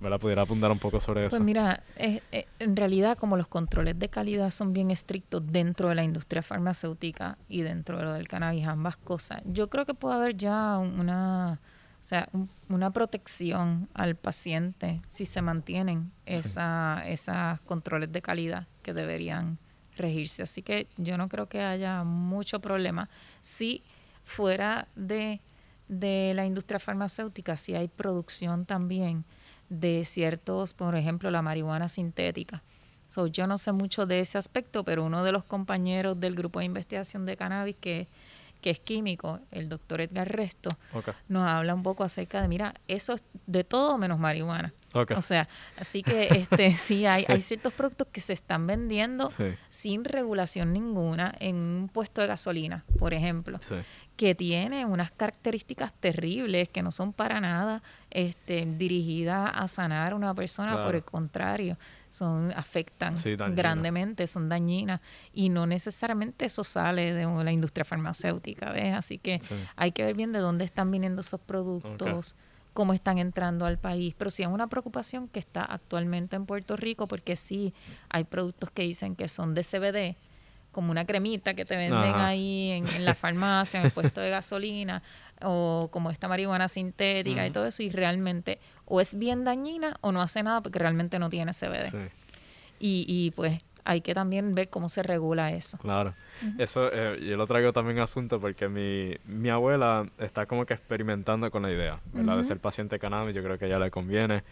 A: ¿Me la pudiera apuntar un poco sobre
C: pues
A: eso?
C: Pues mira, en realidad como los controles de calidad son bien estrictos dentro de la industria farmacéutica y dentro de lo del cannabis, ambas cosas, yo creo que puede haber ya una, o sea, una protección al paciente si se mantienen esa, esos controles de calidad que deberían regirse. Así que yo no creo que haya mucho problema. Si fuera de, de la industria farmacéutica, si hay producción también de ciertos, por ejemplo, la marihuana sintética. So, yo no sé mucho de ese aspecto, pero uno de los compañeros del grupo de investigación de cannabis que, que es químico, el doctor Edgar Resto, nos habla un poco acerca de, mira, eso es de todo menos marihuana. O sea, así que este sí hay, hay ciertos productos que se están vendiendo sin regulación ninguna en un puesto de gasolina, por ejemplo, que tiene unas características terribles que no son para nada este, dirigidas a sanar a una persona, por el contrario, son afectan grandemente, son dañinas y no necesariamente eso sale de la industria farmacéutica, ¿ves? Así que hay que ver bien de dónde están viniendo esos productos cómo están entrando al país. Pero sí es una preocupación que está actualmente en Puerto Rico porque sí hay productos que dicen que son de CBD, como una cremita que te venden ahí en, la farmacia, en el puesto de gasolina, o como esta marihuana sintética y todo eso, y realmente o es bien dañina o no hace nada porque realmente no tiene CBD. Y, y pues hay que también ver cómo se regula eso.
A: Claro. Eso, eh, yo lo traigo también asunto porque mi, mi abuela está como que experimentando con la idea, ¿verdad? De ser paciente cannabis, yo creo que a ella le conviene.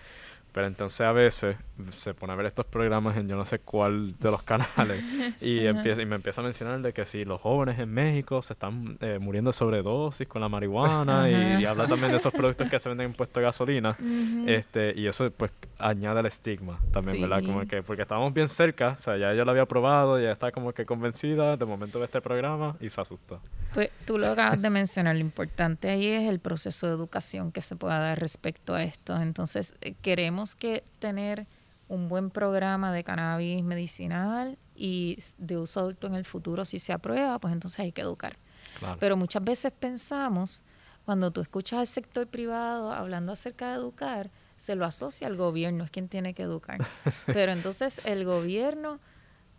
A: Pero entonces a veces se pone a ver estos programas en yo no sé cuál de los canales y, empieza, y me empieza a mencionar de que si los jóvenes en México se están eh, muriendo de sobredosis con la marihuana y, habla también de esos productos que se venden en puesto de gasolina este y eso pues añade el estigma también, ¿verdad? Como que porque estábamos bien cerca, o sea, ya ella lo había probado, ya está como que convencida de momento de este programa y se asustó.
C: Pues tú lo acabas de mencionar, lo importante ahí es el proceso de educación que se pueda dar respecto a esto. Entonces, eh, que tener un buen programa de cannabis medicinal y de uso adulto en el futuro, si se aprueba, pues entonces hay que educar. Pero muchas veces pensamos, cuando tú escuchas al sector privado hablando acerca de educar, se lo asocia al gobierno, es quien tiene que educar. Pero entonces el gobierno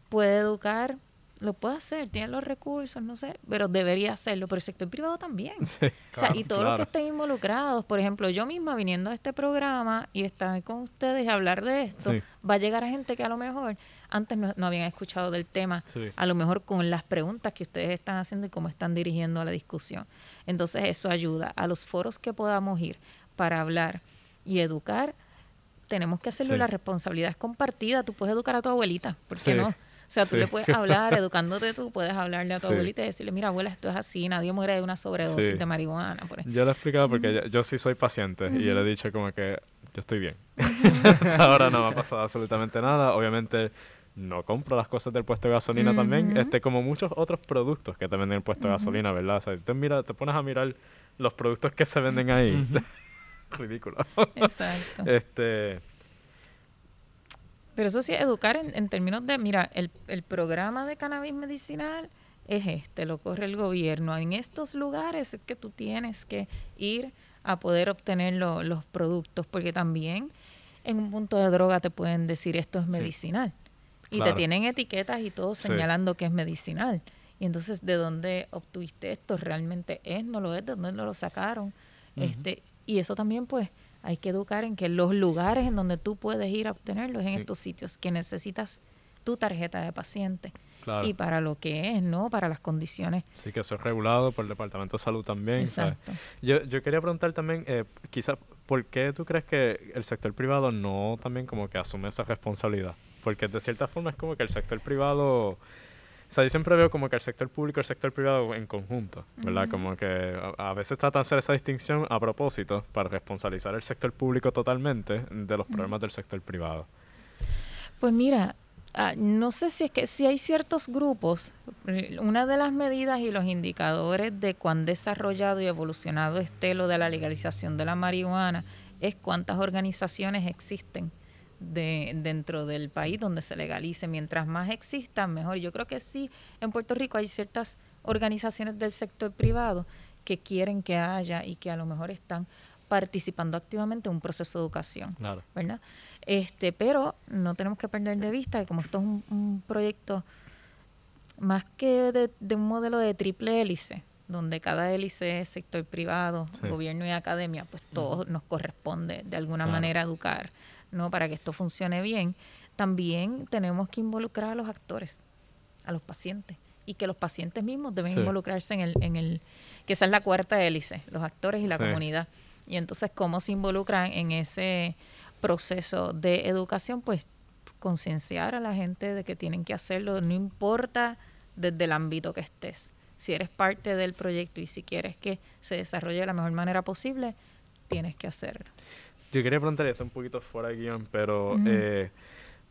C: puede educar lo puede hacer, tiene los recursos, no sé, pero debería hacerlo, pero el sector privado también. o sea, y todos los que estén involucrados, por ejemplo, yo misma viniendo a este programa y estar con ustedes y hablar de esto, va a llegar a gente que a lo mejor antes no, habían escuchado del tema, a lo mejor con las preguntas que ustedes están haciendo y cómo están dirigiendo la discusión. Entonces eso ayuda a los foros que podamos ir para hablar y educar. Tenemos que hacerlo, la responsabilidad es compartida. Tú puedes educar a tu abuelita, ¿por qué no? O sea, tú le puedes hablar, educándote tú, puedes hablarle a tu abuelita y decirle, mira, abuela, esto es así, nadie muere de una sobredosis de marihuana.
A: Por yo le he explicado porque yo, sí soy paciente y yo le he dicho como que yo estoy bien. Hasta ahora no me ha pasado absolutamente nada. Obviamente no compro las cosas del puesto de gasolina también, este como muchos otros productos que te venden en el puesto de gasolina, ¿verdad? O sea, si te, mira, te pones a mirar los productos que se venden ahí, ridículo. Exacto. este
C: pero eso sí, educar en, términos de, mira, el, el, programa de cannabis medicinal es este, lo corre el gobierno. En estos lugares es que tú tienes que ir a poder obtener los productos, porque también en un punto de droga te pueden decir esto es medicinal. Y te tienen etiquetas y todo señalando que es medicinal. Y entonces, ¿de dónde obtuviste esto? ¿Realmente es? ¿No lo es? ¿De dónde lo sacaron? este Y eso también, pues, hay que educar en que los lugares en donde tú puedes ir a obtenerlos en estos sitios que necesitas tu tarjeta de paciente. Y para lo que es, ¿no? Para las condiciones.
A: Sí, que eso es regulado por el Departamento de Salud también. Exacto. Yo, yo quería preguntar también, eh, quizás, ¿por qué tú crees que el sector privado no también como que asume esa responsabilidad? Porque de cierta forma es como que el sector privado o sea, yo siempre veo como que el sector público y el sector privado en conjunto, ¿verdad? Como que a, veces tratan de hacer esa distinción a propósito para responsabilizar el sector público totalmente de los problemas del sector privado.
C: Pues mira, ah, no sé si es que si hay ciertos grupos, eh, una de las medidas y los indicadores de cuán desarrollado y evolucionado esté lo de la legalización de la marihuana es cuántas organizaciones existen de, dentro del país donde se legalice. Mientras más existan, mejor. Yo creo que sí, en Puerto Rico hay ciertas organizaciones del sector privado que quieren que haya y que a lo mejor están participando activamente en un proceso de educación,
A: Claro.
C: ¿verdad? Este, pero no tenemos que perder de vista que como esto es un, un proyecto más que de, de un modelo de triple hélice, donde cada hélice es sector privado,
A: Sí.
C: gobierno y academia, pues todos nos corresponde de alguna
A: Claro.
C: manera educar, ¿no? Para que esto funcione bien. También tenemos que involucrar a los actores, a los pacientes, y que los pacientes mismos deben
A: Sí.
C: involucrarse en el, en el, que esa es la cuarta hélice, los actores y la
A: Sí.
C: comunidad. Y entonces, ¿cómo se involucran en ese proceso de educación? Pues concienciar a la gente de que tienen que hacerlo, no importa desde el ámbito que estés. Si eres parte del proyecto y si quieres que se desarrolle de la mejor manera posible, tienes que hacerlo.
A: Yo quería preguntar, esto un poquito fuera de guion, pero eh,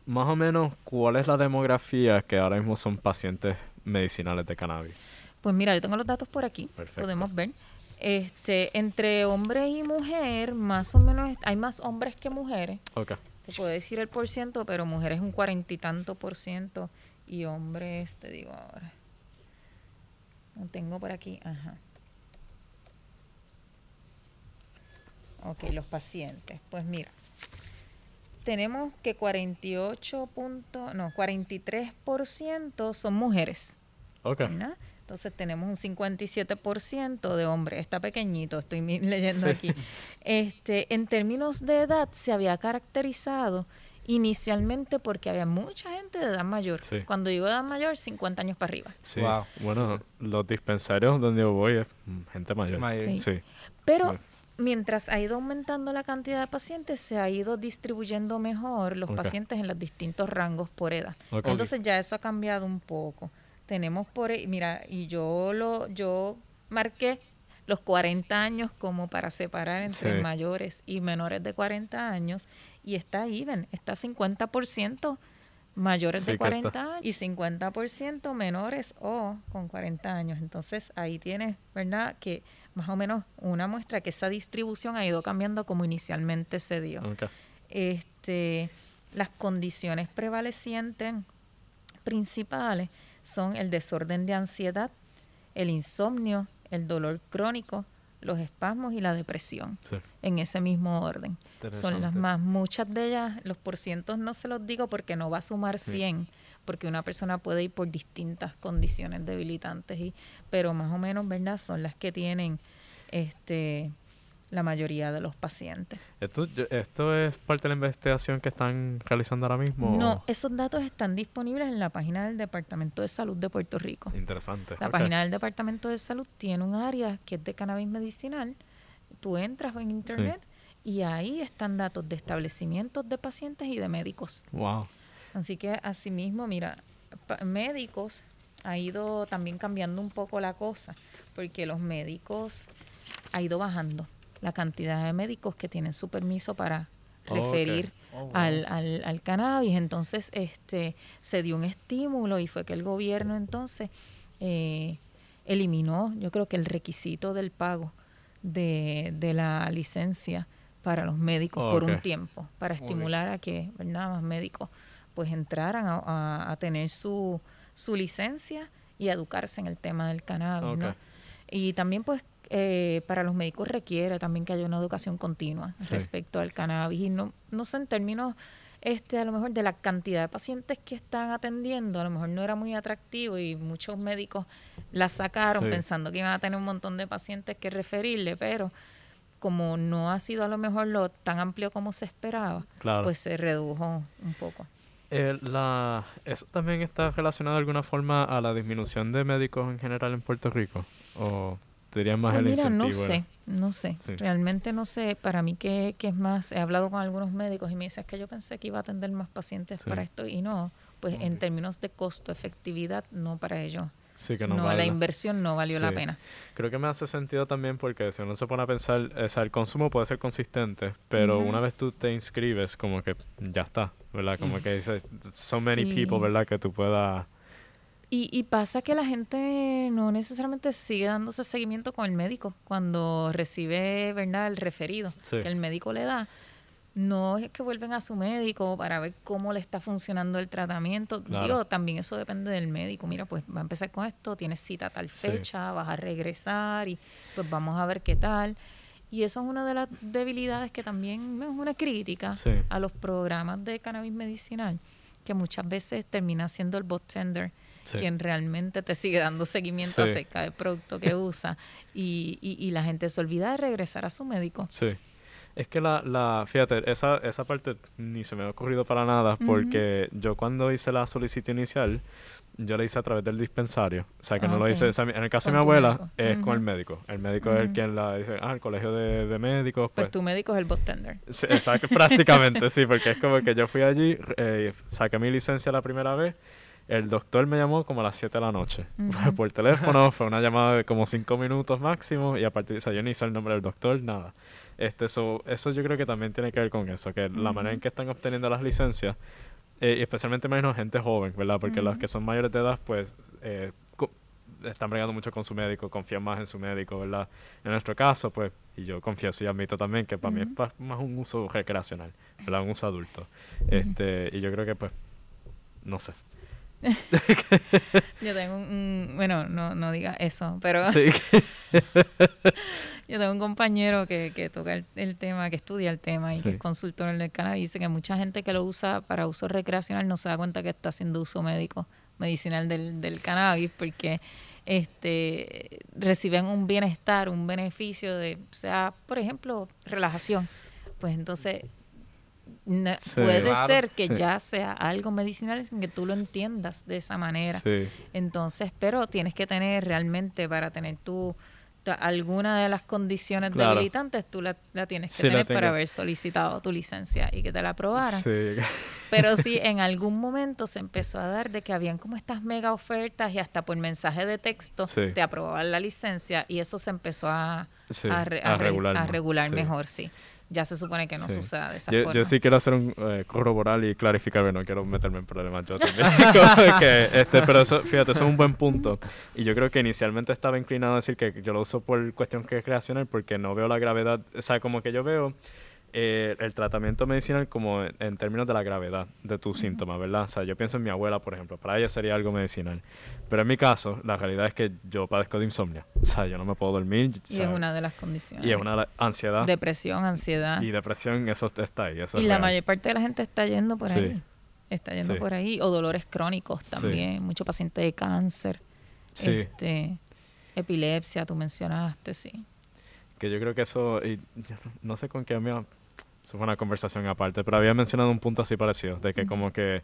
A: más o menos, ¿cuál es la demografía que ahora mismo son pacientes medicinales de cannabis?
C: Pues mira, yo tengo los datos por aquí,
A: Perfecto.
C: podemos ver. Este, entre hombre y mujer, más o menos hay más hombres que mujeres.
A: Ok.
C: Te puedo decir el por ciento, pero mujeres un cuarenta y tanto por ciento y hombres, te digo ahora. Lo tengo por aquí, ajá. Ok, los pacientes. Pues mira, tenemos que 48 punto, no, 43% son mujeres.
A: Ok.
C: Entonces tenemos un 57% de hombres. Está pequeñito, estoy leyendo
A: Sí.
C: aquí. Este, en términos de edad, se había caracterizado inicialmente porque había mucha gente de edad mayor.
A: Sí.
C: Cuando digo edad mayor, 50 años para arriba.
A: Sí.
B: Wow.
A: Bueno, los dispensarios donde yo voy es gente mayor.
B: Mayor.
C: Sí.
A: Sí.
C: Pero
A: Bueno.
C: Mientras ha ido aumentando la cantidad de pacientes, se ha ido distribuyendo mejor los pacientes en los distintos rangos por edad. Entonces ya eso ha cambiado un poco. Tenemos por, ahí- mira, y yo lo, yo marqué los 40 años como para separar entre
A: Sí.
C: mayores y menores de 40 años y está even, está 50% mayores
A: Sí
C: de
A: que está.
C: 40 años y 50% menores o con 40 años. Entonces ahí tienes, ¿verdad? Que más o menos una muestra que esa distribución ha ido cambiando como inicialmente se dio este, las condiciones prevalecientes principales son el desorden de ansiedad, el insomnio, el dolor crónico, los espasmos y la depresión,
A: Sí.
C: en ese mismo orden. Son las más, muchas de ellas, los porcientos no se los digo porque no va a sumar
A: Sí.
C: 100, porque una persona puede ir por distintas condiciones debilitantes, y, pero más o menos, ¿verdad? Son las que tienen este la mayoría de los pacientes.
A: ¿Esto, ¿Esto es parte de la investigación que están realizando ahora mismo?
C: No, esos datos están disponibles en la página del Departamento de Salud de Puerto Rico.
A: Interesante.
C: La página del Departamento de Salud tiene un área que es de cannabis medicinal. Tú entras en internet y ahí están datos de establecimientos de pacientes y de médicos.
A: Wow.
C: Así que asimismo, mira, médicos ha ido también cambiando un poco la cosa, porque los médicos ha ido bajando la cantidad de médicos que tienen su permiso para referir
B: Oh, wow.
C: al, al, al cannabis. Entonces, este, se dio un estímulo y fue que el gobierno entonces eh, eliminó, yo creo que el requisito del pago de, de la licencia para los médicos por un tiempo, para estimular a que ¿verdad? más médicos pues entraran a, a- a tener su, su licencia y a educarse en el tema del cannabis. Y también pues eh, para los médicos requiere también que haya una educación continua
A: Sí.
C: respecto al cannabis y no, no sé en términos este a lo mejor de la cantidad de pacientes que están atendiendo, a lo mejor no era muy atractivo y muchos médicos la sacaron
A: Sí.
C: pensando que iban a tener un montón de pacientes que referirle, pero como no ha sido a lo mejor lo tan amplio como se esperaba,
A: Claro.
C: pues se redujo un poco.
A: Eh, la, ¿Eso también está relacionado de alguna forma a la disminución de médicos en general en Puerto Rico? ¿O dirías más
C: Pues
A: el
C: mira,
A: incentivo?
C: no sé, no sé.
A: Sí.
C: Realmente no sé. Para mí que, que es más, he hablado con algunos médicos y me dicen "Es que yo pensé que iba a atender más pacientes
A: Sí.
C: para esto y no. Pues en términos de costo, efectividad, no para ellos.
A: Sí, que no,
C: No,
A: vale
C: la inversión no valió la pena.
A: Creo que me hace sentido también porque si uno se pone a pensar, o sea, el consumo puede ser consistente, pero una vez tú te inscribes, como que ya está, ¿verdad? Como que dices, so many
C: Sí.
A: people, ¿verdad? Que tú puedas
C: Y, y, pasa que la gente no necesariamente sigue dándose seguimiento con el médico cuando recibe, ¿verdad?, el referido que el médico le da. No es que vuelven a su médico para ver cómo le está funcionando el tratamiento. Digo, también eso depende del médico. Mira, pues va a empezar con esto, tienes cita tal fecha, vas a regresar y pues vamos a ver qué tal. Y eso es una de las debilidades que también es una crítica a los programas de cannabis medicinal, que muchas veces termina siendo el bot tender quien realmente te sigue dando seguimiento acerca del producto que usa y, y, la gente se olvida de regresar a su médico.
A: Sí. Es que la, la fíjate, esa, esa parte ni se me ha ocurrido para nada porque yo cuando hice la solicitud inicial, yo la hice a través del dispensario. O sea, que no lo hice. en el caso de mi abuela, es con el médico. El médico es el quien la dice, ah, el colegio de, médicos.
C: Pues, pues, tu médico es el bot tender.
A: Sí, exacto, prácticamente, sí, porque es como que yo fui allí, eh, saqué mi licencia la primera vez el doctor me llamó como a las 7 de la noche. Por teléfono, fue una llamada de como 5 minutos máximo y a partir de eso yo ni hice el nombre del doctor, nada. Este, eso, eso yo creo que también tiene que ver con eso, que la manera en que están obteniendo las licencias, eh, y especialmente menos gente joven, ¿verdad? Porque los que son mayores de edad, pues, eh, están bregando mucho con su médico, confían más en su médico, ¿verdad? En nuestro caso, pues, y yo confieso y admito también que para mí es más un uso recreacional, ¿verdad? Un uso adulto. Este, y yo creo que, pues, no sé.
C: yo tengo un, bueno, no, no diga eso, pero yo tengo un compañero que, que toca el, tema, que estudia el tema y que es consultor en el cannabis, dice que mucha gente que lo usa para uso recreacional no se da cuenta que está haciendo uso médico, medicinal del, del cannabis, porque este reciben un bienestar, un beneficio de, o sea, por ejemplo, relajación. Pues entonces puede ser que ya sea algo medicinal sin que tú lo entiendas de esa manera. Entonces, pero tienes que tener realmente para tener tu alguna de las condiciones debilitantes, tú la, tienes que tener para haber solicitado tu licencia y que te la aprobaran. Pero sí, en algún momento se empezó a dar de que habían como estas mega ofertas y hasta por mensaje de texto te aprobaban la licencia y eso se empezó a, regular, a regular mejor, sí ya se supone que no suceda de esa
A: yo,
C: forma.
A: Yo sí quiero hacer un eh, corroborar y clarificar, no quiero meterme en problemas yo también. este, pero eso, fíjate, eso es un buen punto. Y yo creo que inicialmente estaba inclinado a decir que yo lo uso por cuestión creacional porque no veo la gravedad, o sea, como que yo veo eh, el tratamiento medicinal como en, términos de la gravedad de tus síntomas, ¿verdad? O sea, yo pienso en mi abuela, por ejemplo, para ella sería algo medicinal. Pero en mi caso, la realidad es que yo padezco de insomnio. O sea, yo no me puedo dormir.
C: Y es una de las condiciones.
A: Y es una ansiedad.
C: Depresión, ansiedad.
A: Y depresión, eso está ahí. Eso
C: y la mayor parte de la gente está yendo por ahí. Está yendo por ahí. O dolores crónicos también. Muchos pacientes de cáncer. Este, epilepsia, tú mencionaste, sí.
A: Que yo creo que eso, y no sé con qué me eso fue una conversación aparte, pero había mencionado un punto así parecido, de que como que,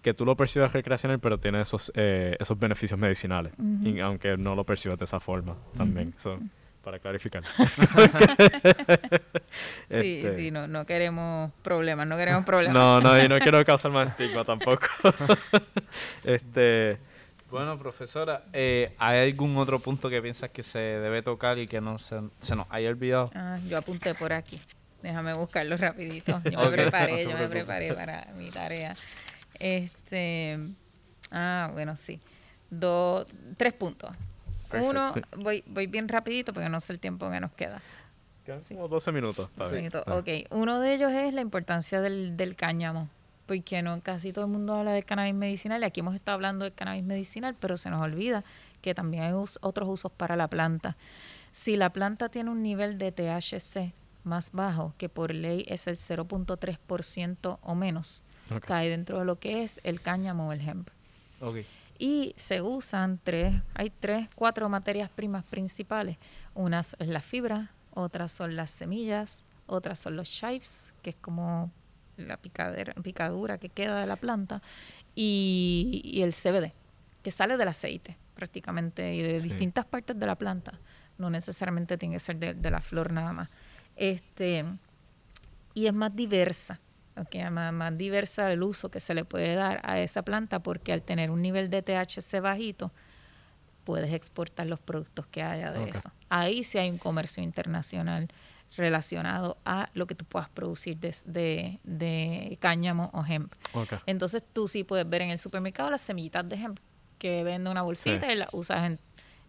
A: que tú lo percibas recreacional, pero tiene esos, eh, esos beneficios medicinales, y aunque no lo percibas de esa forma también. para clarificar.
C: sí, este sí, no, no queremos problemas, no queremos problemas.
A: no, no, y no quiero causar más estigma tampoco. este...
B: Bueno, profesora, eh, ¿hay algún otro punto que piensas que se debe tocar y que no se, se nos haya olvidado?
C: Ah, yo apunté por aquí. Déjame buscarlo rapidito. Yo me preparé, yo me preparé para mi tarea. Este, ah, bueno, sí. Dos, tres puntos. Uno, voy, voy bien rapidito porque no sé el tiempo que nos queda.
A: Quedan como 12 minutos. 12
C: minutos. Ok, uno de ellos es la importancia del, del cáñamo porque no casi todo el mundo habla del cannabis medicinal y aquí hemos estado hablando del cannabis medicinal, pero se nos olvida que también hay otros usos para la planta. Si la planta tiene un nivel de THC más bajo, que por ley es el 0.3% o menos, cae dentro de lo que es el cáñamo o el hemp. Y se usan tres, hay tres, cuatro materias primas principales. Unas es la fibra, otras son las semillas, otras son los chives, que es como la picadera, picadura que queda de la planta, y, el CBD, que sale del aceite prácticamente y de distintas partes de la planta. No necesariamente tiene que ser de la flor nada más. Este, y es más diversa, okay, más, más, diversa el uso que se le puede dar a esa planta porque al tener un nivel de THC bajito, puedes exportar los productos que haya de eso. Ahí sí hay un comercio internacional relacionado a lo que tú puedas producir de, de, cáñamo o hemp. Entonces tú sí puedes ver en el supermercado las semillitas de hemp que vende una bolsita y la usas en,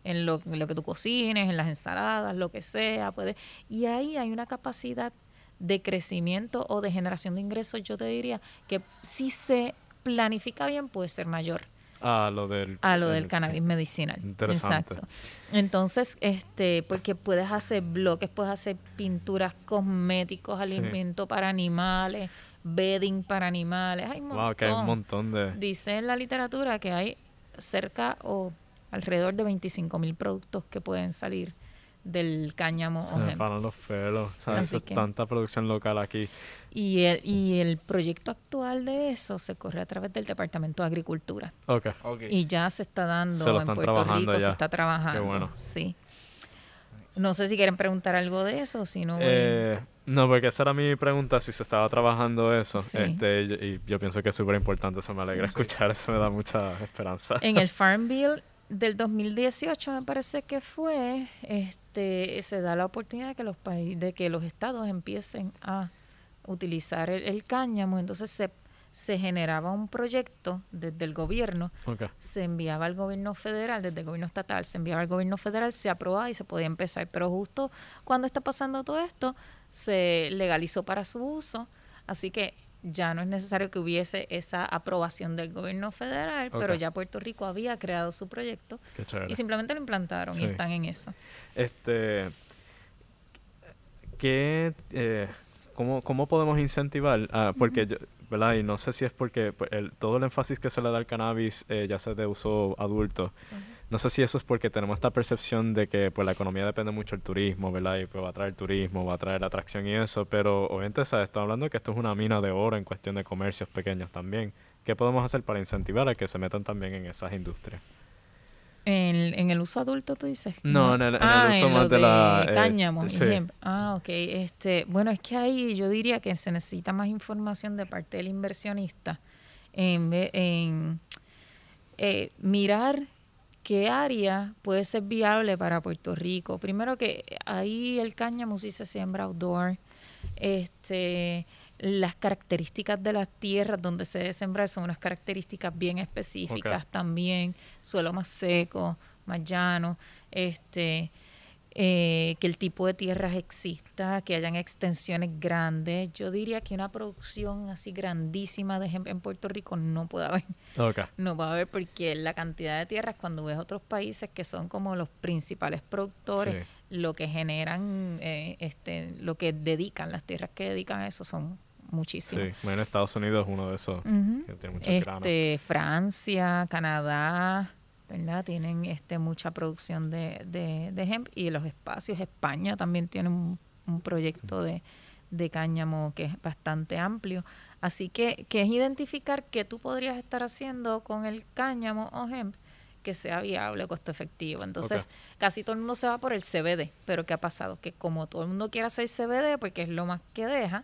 C: en lo, en lo que tú cocines, en las ensaladas, lo que sea. Puede, y ahí hay una capacidad de crecimiento o de generación de ingresos, yo te diría, que si se planifica bien puede ser mayor
A: a lo del,
C: a lo del cannabis medicinal.
A: Interesante.
C: Exacto. Entonces, este, porque puedes hacer bloques, puedes hacer pinturas cosméticos,
A: Sí.
C: alimento para animales, bedding para animales. Hay un montón.
A: Wow, que hay un montón de...
C: Dice en la literatura que hay cerca o alrededor de 25 mil productos que pueden salir del cáñamo
A: Se
C: o hemp.
A: paran los pelos. Es
C: que-
A: tanta producción local aquí.
C: Y el, y el proyecto actual de eso se corre a través del Departamento de Agricultura.
A: Ok.
B: Ok.
C: Y ya se está dando
A: Se lo
C: en
A: están
C: Puerto
A: trabajando
C: Rico, se
A: ya.
C: está trabajando.
A: bueno.
C: Sí. No sé si quieren preguntar algo de eso, si no
A: Eh, no, porque esa era mi pregunta, si se estaba trabajando eso.
C: Sí.
A: Este, y, y yo pienso que es súper importante, eso me alegra
B: Sí.
A: escuchar, eso me da mucha esperanza.
C: En el Farm Bill del 2018 me parece que fue, este, se da la oportunidad de que los países, de que los estados empiecen a utilizar el, el cáñamo, entonces se, se generaba un proyecto desde el gobierno, se enviaba al gobierno federal, desde el gobierno estatal, se enviaba al gobierno federal, se aprobaba y se podía empezar, pero justo cuando está pasando todo esto, se legalizó para su uso, así que ya no es necesario que hubiese esa aprobación del gobierno federal, pero ya Puerto Rico había creado su proyecto y simplemente lo implantaron
A: Sí.
C: y están en eso.
A: Este, ¿qué, eh, cómo, cómo podemos incentivar? Ah, porque, yo- ¿verdad? Y no sé si es porque pues, el- todo el énfasis que se le da al cannabis, eh, ya sea de uso adulto, no sé si eso es porque tenemos esta percepción de que pues la economía depende mucho del turismo, ¿verdad? Y pues va a traer turismo, va a traer atracción y eso, pero obviamente. Estamos hablando de que esto es una mina de oro en cuestión de comercios pequeños también. ¿Qué podemos hacer para incentivar a que se metan también en esas industrias?
C: En, en el uso adulto, tú dices.
A: No, en el- en el
C: ah,
A: uso
C: en
A: más
C: lo
A: de la, eh,
C: cáñamo y
A: sí.
C: Ah, ok. Este, bueno, es que ahí yo diría que se necesita más información de parte del inversionista en, en eh, mirar qué área puede ser viable para Puerto Rico. Primero que ahí el cáñamo sí se siembra outdoor. Este, las características de las tierras donde se debe sembrar son unas características bien específicas también, suelo más seco, más llano, este, eh, que el tipo de tierras exista, que hayan extensiones grandes. Yo diría que una producción así grandísima de ejemplo en Puerto Rico no puede haber.
A: Ok.
C: No a haber porque la cantidad de tierras, cuando ves otros países que son como los principales productores, lo que generan, eh, este, lo que dedican, las tierras que dedican a eso son
A: Sí,
C: muchísimas.
A: bueno, Estados Unidos es uno de esos que tiene.
C: Este, Francia, Canadá, ¿verdad? Tienen este, mucha producción de, de, de hemp y los espacios. España también tiene un, un proyecto de, de cáñamo que es bastante amplio. Así que, que es identificar qué tú podrías estar haciendo con el cáñamo o hemp que sea viable, costo efectivo. Entonces, casi todo el mundo se va por el CBD, pero ¿qué ha pasado? Que como todo el mundo quiere hacer CBD porque es lo más que deja,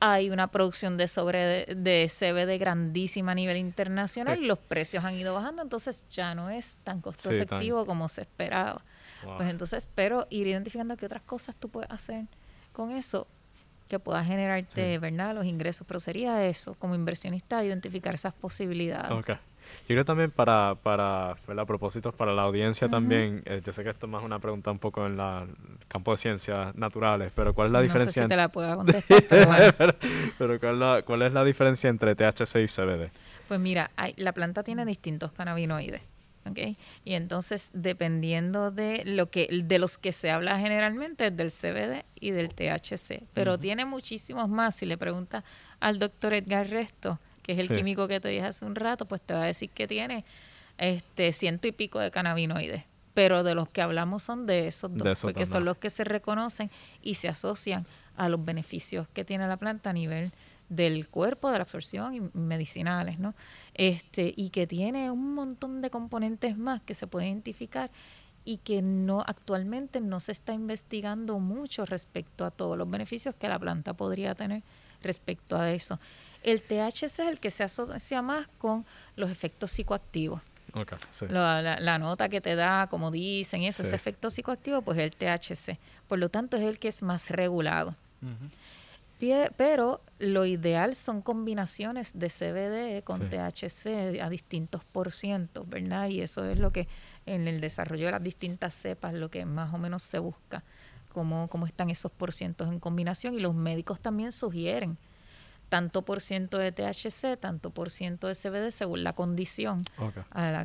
C: hay una producción de sobre de CBD grandísima a nivel internacional y los precios han ido bajando, entonces ya no es tan costo
A: Sí, tan-
C: efectivo como se esperaba.
A: Wow.
C: Pues entonces espero ir identificando qué otras cosas tú puedes hacer con eso que pueda generarte,
A: Sí.
C: ¿verdad? Los ingresos, pero sería eso, como inversionista, identificar esas posibilidades.
A: Yo creo también para, para ¿verdad? propósitos para la audiencia también, eh, yo sé que esto es más una pregunta un poco en la- el campo de ciencias naturales, pero ¿cuál es la
C: no sé
A: diferencia?
C: si te la pueda contestar, pero bueno.
A: pero pero ¿cuál, es la, cuál es la diferencia entre THC y CBD?
C: Pues mira, hay- la planta tiene distintos cannabinoides, ¿ok? Y entonces, dependiendo de lo que de los que se habla generalmente, es del CBD y del THC, pero tiene muchísimos más. Si le preguntas al doctor Edgar Resto, que es el
A: Sí.
C: químico que te dije hace un rato, pues te va a decir que tiene este ciento y pico de cannabinoides. Pero de los que hablamos son de esos dos,
A: De esos
C: porque
A: dos
C: son los que se reconocen y se asocian a los beneficios que tiene la planta a nivel del cuerpo, de la absorción y medicinales, ¿no? Este, y que tiene un montón de componentes más que se pueden identificar y que no actualmente no se está investigando mucho respecto a todos los beneficios que la planta podría tener respecto a eso. El THC es el que se asocia más con los efectos psicoactivos.
A: Sí.
C: La, la- la nota que te da, como dicen, eso,
A: Sí.
C: ese efecto psicoactivo, pues es el THC. Por lo tanto, es el que es más regulado. pero lo ideal son combinaciones de CBD con THC a distintos por cientos, ¿verdad? Y eso es lo que en el desarrollo de las distintas cepas, lo que más o menos se busca, cómo, cómo están esos por cientos en combinación. Y los médicos también sugieren tanto por ciento de THC, tanto por ciento de CBD según la condición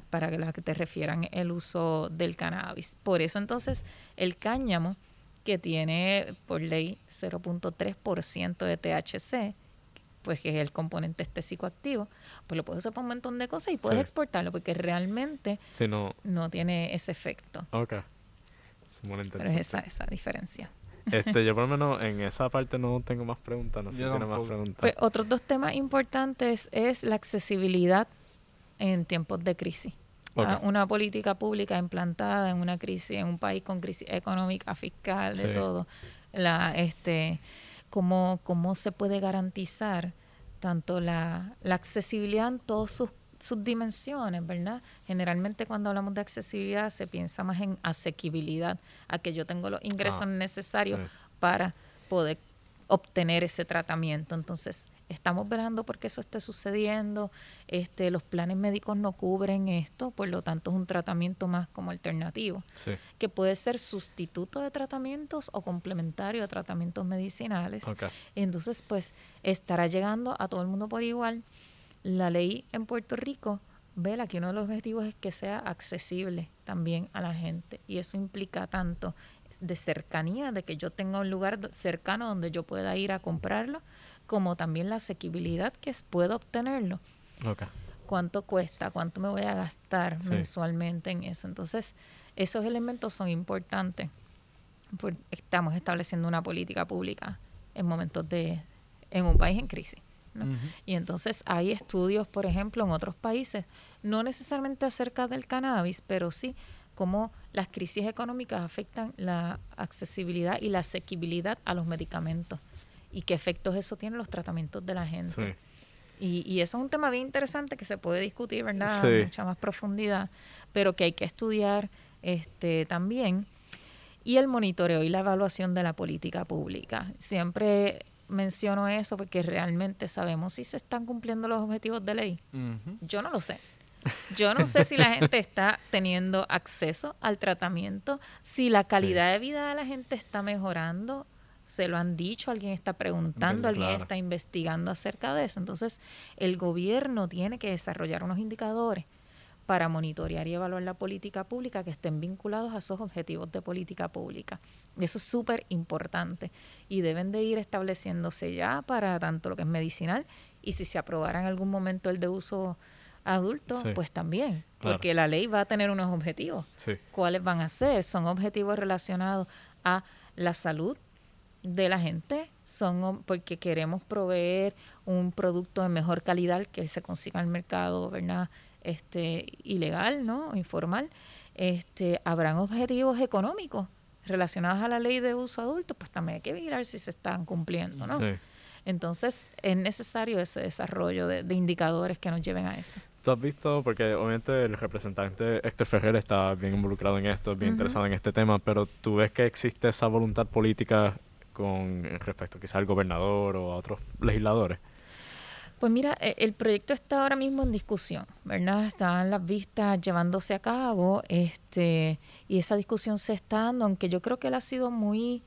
C: para la que te refieran el uso del cannabis. Por eso entonces el cáñamo que tiene por ley 0.3% de THC, pues que es el componente este psicoactivo, pues lo puedes usar para un montón de cosas y puedes exportarlo porque realmente no, tiene ese efecto.
A: Ok.
C: Pero es esa, esa diferencia.
A: Este, yo por lo menos en esa parte no tengo más preguntas, no sé si tiene más preguntas.
C: Pues otros dos temas importantes es la accesibilidad en tiempos de crisis. Una política pública implantada en una crisis, en un país con crisis económica, fiscal, de todo, la, este, cómo, cómo se puede garantizar tanto la, la accesibilidad en todas sus, sus dimensiones, ¿verdad? Generalmente cuando hablamos de accesibilidad se piensa más en asequibilidad, a que yo tengo los ingresos ah, necesarios para poder obtener ese tratamiento. Entonces, estamos velando porque eso esté sucediendo, este, los planes médicos no cubren esto, por lo tanto es un tratamiento más como alternativo, que puede ser sustituto de tratamientos o complementario a tratamientos medicinales. Entonces, pues estará llegando a todo el mundo por igual. La ley en Puerto Rico vela que uno de los objetivos es que sea accesible también a la gente y eso implica tanto de cercanía, de que yo tenga un lugar cercano donde yo pueda ir a comprarlo, como también la asequibilidad que puedo obtenerlo. ¿Cuánto cuesta? ¿Cuánto me voy a gastar mensualmente en eso? Entonces, esos elementos son importantes. estamos estableciendo una política pública en momentos de, en un país en crisis. Y entonces hay estudios, por ejemplo, en otros países, no necesariamente acerca del cannabis, pero sí cómo las crisis económicas afectan la accesibilidad y la asequibilidad a los medicamentos y qué efectos eso tiene en los tratamientos de la gente. Y, y, eso es un tema bien interesante que se puede discutir, ¿verdad? Mucha más profundidad, pero que hay que estudiar este también. Y el monitoreo y la evaluación de la política pública. Siempre menciono eso porque realmente sabemos si se están cumpliendo los objetivos de ley. Yo no lo sé. Yo no sé si la gente está teniendo acceso al tratamiento, si la calidad de vida de la gente está mejorando se lo han dicho, alguien está preguntando, alguien está investigando acerca de eso. Entonces, el gobierno tiene que desarrollar unos indicadores para monitorear y evaluar la política pública que estén vinculados a esos objetivos de política pública. Eso es súper importante y deben de ir estableciéndose ya para tanto lo que es medicinal y si se aprobara en algún momento el de uso adulto, pues también, porque la ley va a tener unos objetivos. ¿Cuáles van a ser? Son objetivos relacionados a la salud, de la gente son porque queremos proveer un producto de mejor calidad que se consiga en el mercado, ¿verdad? Este, ilegal, ¿no? Informal. Este, habrán objetivos económicos relacionados a la ley de uso adulto, pues también hay que mirar si se están cumpliendo, ¿no? Entonces, es necesario ese desarrollo de, indicadores que nos lleven a eso.
A: ¿Tú has visto, porque obviamente el representante Héctor Ferrer está bien involucrado en esto, bien interesado en este tema, pero tú ves que existe esa voluntad política con respecto quizá al gobernador o a otros legisladores?
C: Pues mira, e, el proyecto está ahora mismo en discusión, ¿verdad? Están las vistas llevándose a cabo, este, y esa discusión se está dando, aunque yo creo que él ha sido muy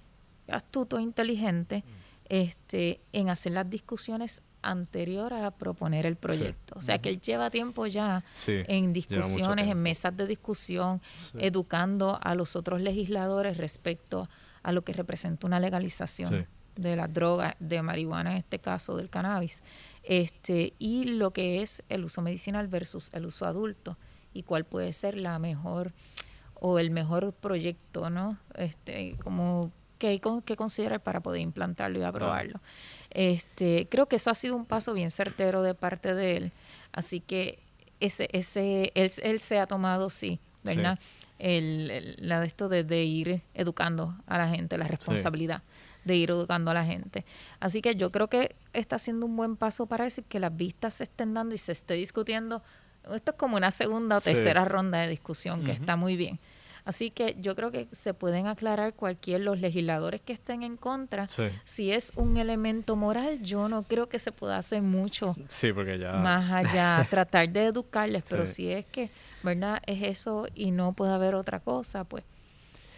C: astuto e inteligente este, en hacer las discusiones anterior a proponer el proyecto. O sea que él lleva tiempo ya en discusiones, en mesas de discusión, educando a los otros legisladores respecto a a lo que representa una legalización de la droga, de marihuana en este caso, del cannabis, este, y lo que es el uso medicinal versus el uso adulto y cuál puede ser la mejor o el mejor proyecto, ¿no? Este, como que hay que considerar para poder implantarlo y aprobarlo. Este, creo que eso ha sido un paso bien certero de parte de él, así que ese, ese, él, él se ha tomado, sí, ¿verdad? el, la de esto de, ir educando a la gente, la responsabilidad de ir educando a la gente. Así que yo creo que está haciendo un buen paso para eso y que las vistas se estén dando y se esté discutiendo. Esto es como una segunda o tercera ronda de discusión que está muy bien. Así que yo creo que se pueden aclarar cualquier, los legisladores que estén en contra.
A: Sí.
C: Si es un elemento moral, yo no creo que se pueda hacer mucho
A: Sí, porque ya...
C: más allá, tratar de educarles, pero
A: Sí.
C: si es que, ¿verdad? Es eso y no puede haber otra cosa, pues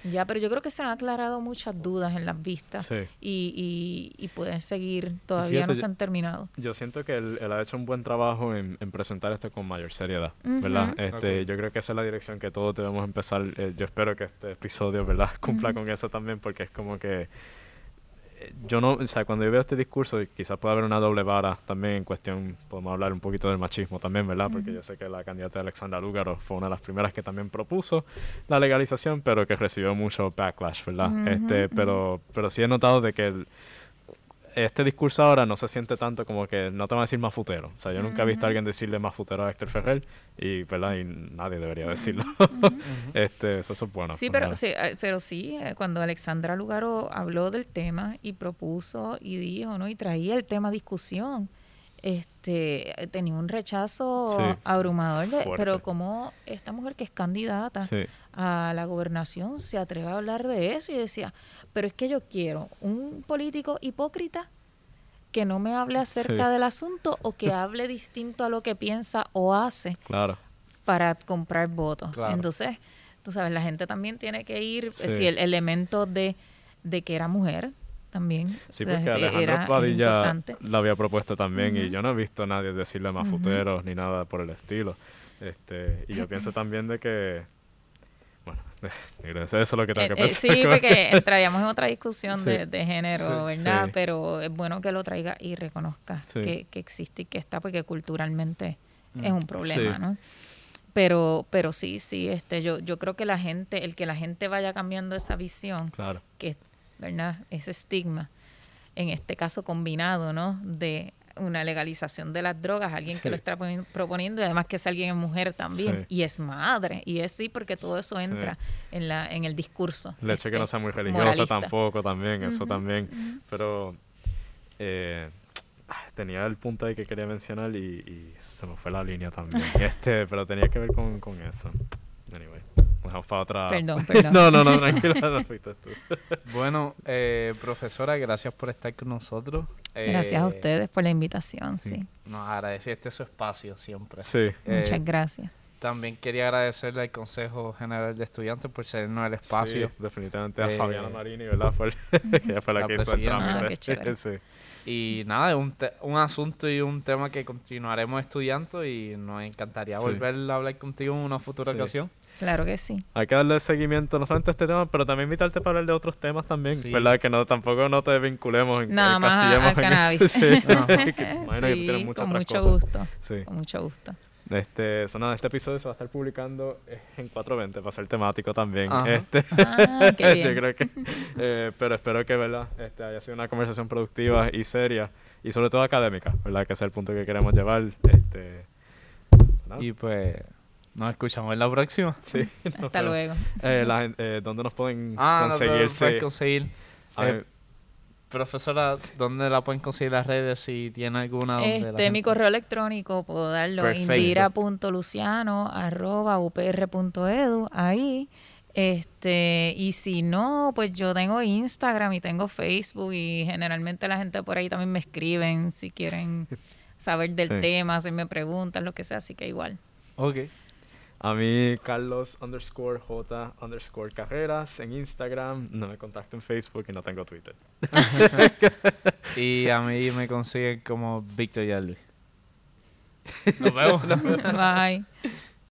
C: ya, pero yo creo que se han aclarado muchas dudas en las vistas
A: Sí.
C: y, y, y pueden seguir, todavía
A: fíjate,
C: no se han terminado.
A: Yo siento que él, él ha hecho un buen trabajo en, en presentar esto con mayor seriedad, ¿verdad?
C: Ujú.
A: Este, Yo creo que esa es la dirección que todos debemos empezar. eh, yo espero que este episodio, ¿verdad? Cumpla
C: Ujú.
A: con eso también, porque es como que yo no, o sea, cuando yo veo este discurso, y quizás pueda haber una doble vara también en cuestión, podemos hablar un poquito del machismo también, ¿verdad? Porque yo sé que la candidata Alexandra Lúgaro fue una de las primeras que también propuso la legalización, pero que recibió mucho backlash, ¿verdad? Este, pero, pero sí he notado de que el- este discurso ahora no se siente tanto como que no te van a decir mafutero. O sea, yo nunca he visto a alguien decirle mafutero a Héctor Ferrer y, ¿verdad? y nadie debería decirlo. este, eso, es bueno.
C: Sí, pero sí, eh, pero sí, eh, cuando Alexandra Lugaro habló del tema y propuso y dijo, ¿no? Y traía el tema a discusión, este, tenía un rechazo
A: Sí,
C: abrumador, de- pero como esta mujer que es candidata
A: Sí,
C: a la gobernación se atreve a hablar de eso y decía, pero es que yo quiero un político hipócrita que no me hable acerca
A: Sí.
C: del asunto o que hable distinto a lo que piensa o hace
A: claro.
C: para comprar votos.
B: Claro.
C: Entonces, tú sabes, la gente también tiene que ir, eh, si el elemento de, de que era mujer también.
A: Sí,
C: o sea,
A: porque Alejandro Padilla lo había propuesto también y yo no he visto a nadie decirle mafuteros ni nada por el estilo. Este, y yo pienso también de que, bueno, eso es lo que tengo
C: Eh,
A: que
C: eh,
A: pensar.
C: sí, porque entraríamos en otra discusión
A: Sí.
C: de, de género,
A: Sí,
C: ¿verdad?
A: sí.
C: Pero es bueno que lo traiga y reconozca
A: Sí.
C: que, que existe y que está, porque culturalmente
B: Mm.
C: es un problema,
A: Sí.
C: ¿no? Pero, pero sí, sí, este, yo, yo creo que la gente, el que la gente vaya cambiando esa visión,
A: Claro,
C: que, ¿verdad? Ese estigma, en este caso combinado, ¿no? De una legalización de las drogas, alguien
A: Sí.
C: que lo está poni- proponiendo y además que es alguien es mujer también
A: Sí.
C: y es madre y es sí porque todo eso
A: Sí.
C: entra en la en el discurso.
A: el hecho de que no sea muy religiosa
C: moralista.
A: tampoco también, eso también. Pero eh, ah, tenía el punto ahí que quería mencionar y, y se me fue la línea también. este, pero tenía que ver con, con eso. Anyway, dejamos para otra.
C: Perdón, perdón.
A: no, no, no, tranquila, no fuiste tú.
B: Bueno, eh, profesora, gracias por estar con nosotros.
C: Gracias a
B: Eh,
C: ustedes por la invitación, sí.
A: sí.
B: Nos agradece este su espacio siempre.
A: Sí,
B: Eh,
C: Muchas gracias.
B: También quería agradecerle al Consejo General de Estudiantes por cedernos el espacio.
A: sí, definitivamente a
B: Eh,
A: Fabiana Marini, ¿verdad? Fue ella fue la,
B: La
A: que hizo el trámite.
C: Ah, qué chévere.
A: sí.
B: Y nada, es un, un asunto y un tema que continuaremos estudiando y nos encantaría
A: Sí.
B: volver a hablar contigo en una futura
A: Sí.
B: ocasión.
C: Claro que sí.
A: Hay que darle seguimiento no solamente a este tema, pero también invitarte para hablar de otros temas también,
B: Sí.
A: ¿verdad? Que no tampoco no te vinculemos en
C: Nada más a-
A: encasillemos
C: al
A: en
C: cannabis.
A: Sí.
B: No.
A: Que que tú
C: Sí,
A: tienes muchas
C: con
A: otras
C: mucho
A: cosas.
C: gusto.
A: Sí.
C: Con mucho gusto.
A: Este, so nada, este episodio se va a estar publicando eh, en 420 para ser temático también.
B: Ajá.
A: Este,
C: Ah, qué bien.
A: yo creo que, eh, pero espero que, ¿verdad? Este, haya sido una conversación productiva y seria y sobre todo académica, ¿verdad? Que ese es el punto que queremos llevar. Este, nada.
B: Y pues nos escuchamos en la próxima.
A: Sí,
C: Hasta luego.
A: Eh, la eh, ¿Dónde nos pueden
B: Ah, no, pero
A: conseguir?
B: Eh, profesora, ¿dónde la pueden conseguir las redes? Si tiene alguna.
C: Este, mi correo electrónico puedo darlo indira.luciano@upr.edu ahí. Este, y si no, pues yo tengo Instagram y tengo Facebook y generalmente la gente por ahí también me escriben si quieren saber del
A: Sí.
C: tema, hacerme preguntas, lo que sea, así que igual.
B: Ok.
A: A mí, Carlos underscore J underscore carreras en Instagram. No me contacto en Facebook y no tengo Twitter.
B: Y a mí me consiguen como Víctor Yalvi. Nos vemos.
C: Bye.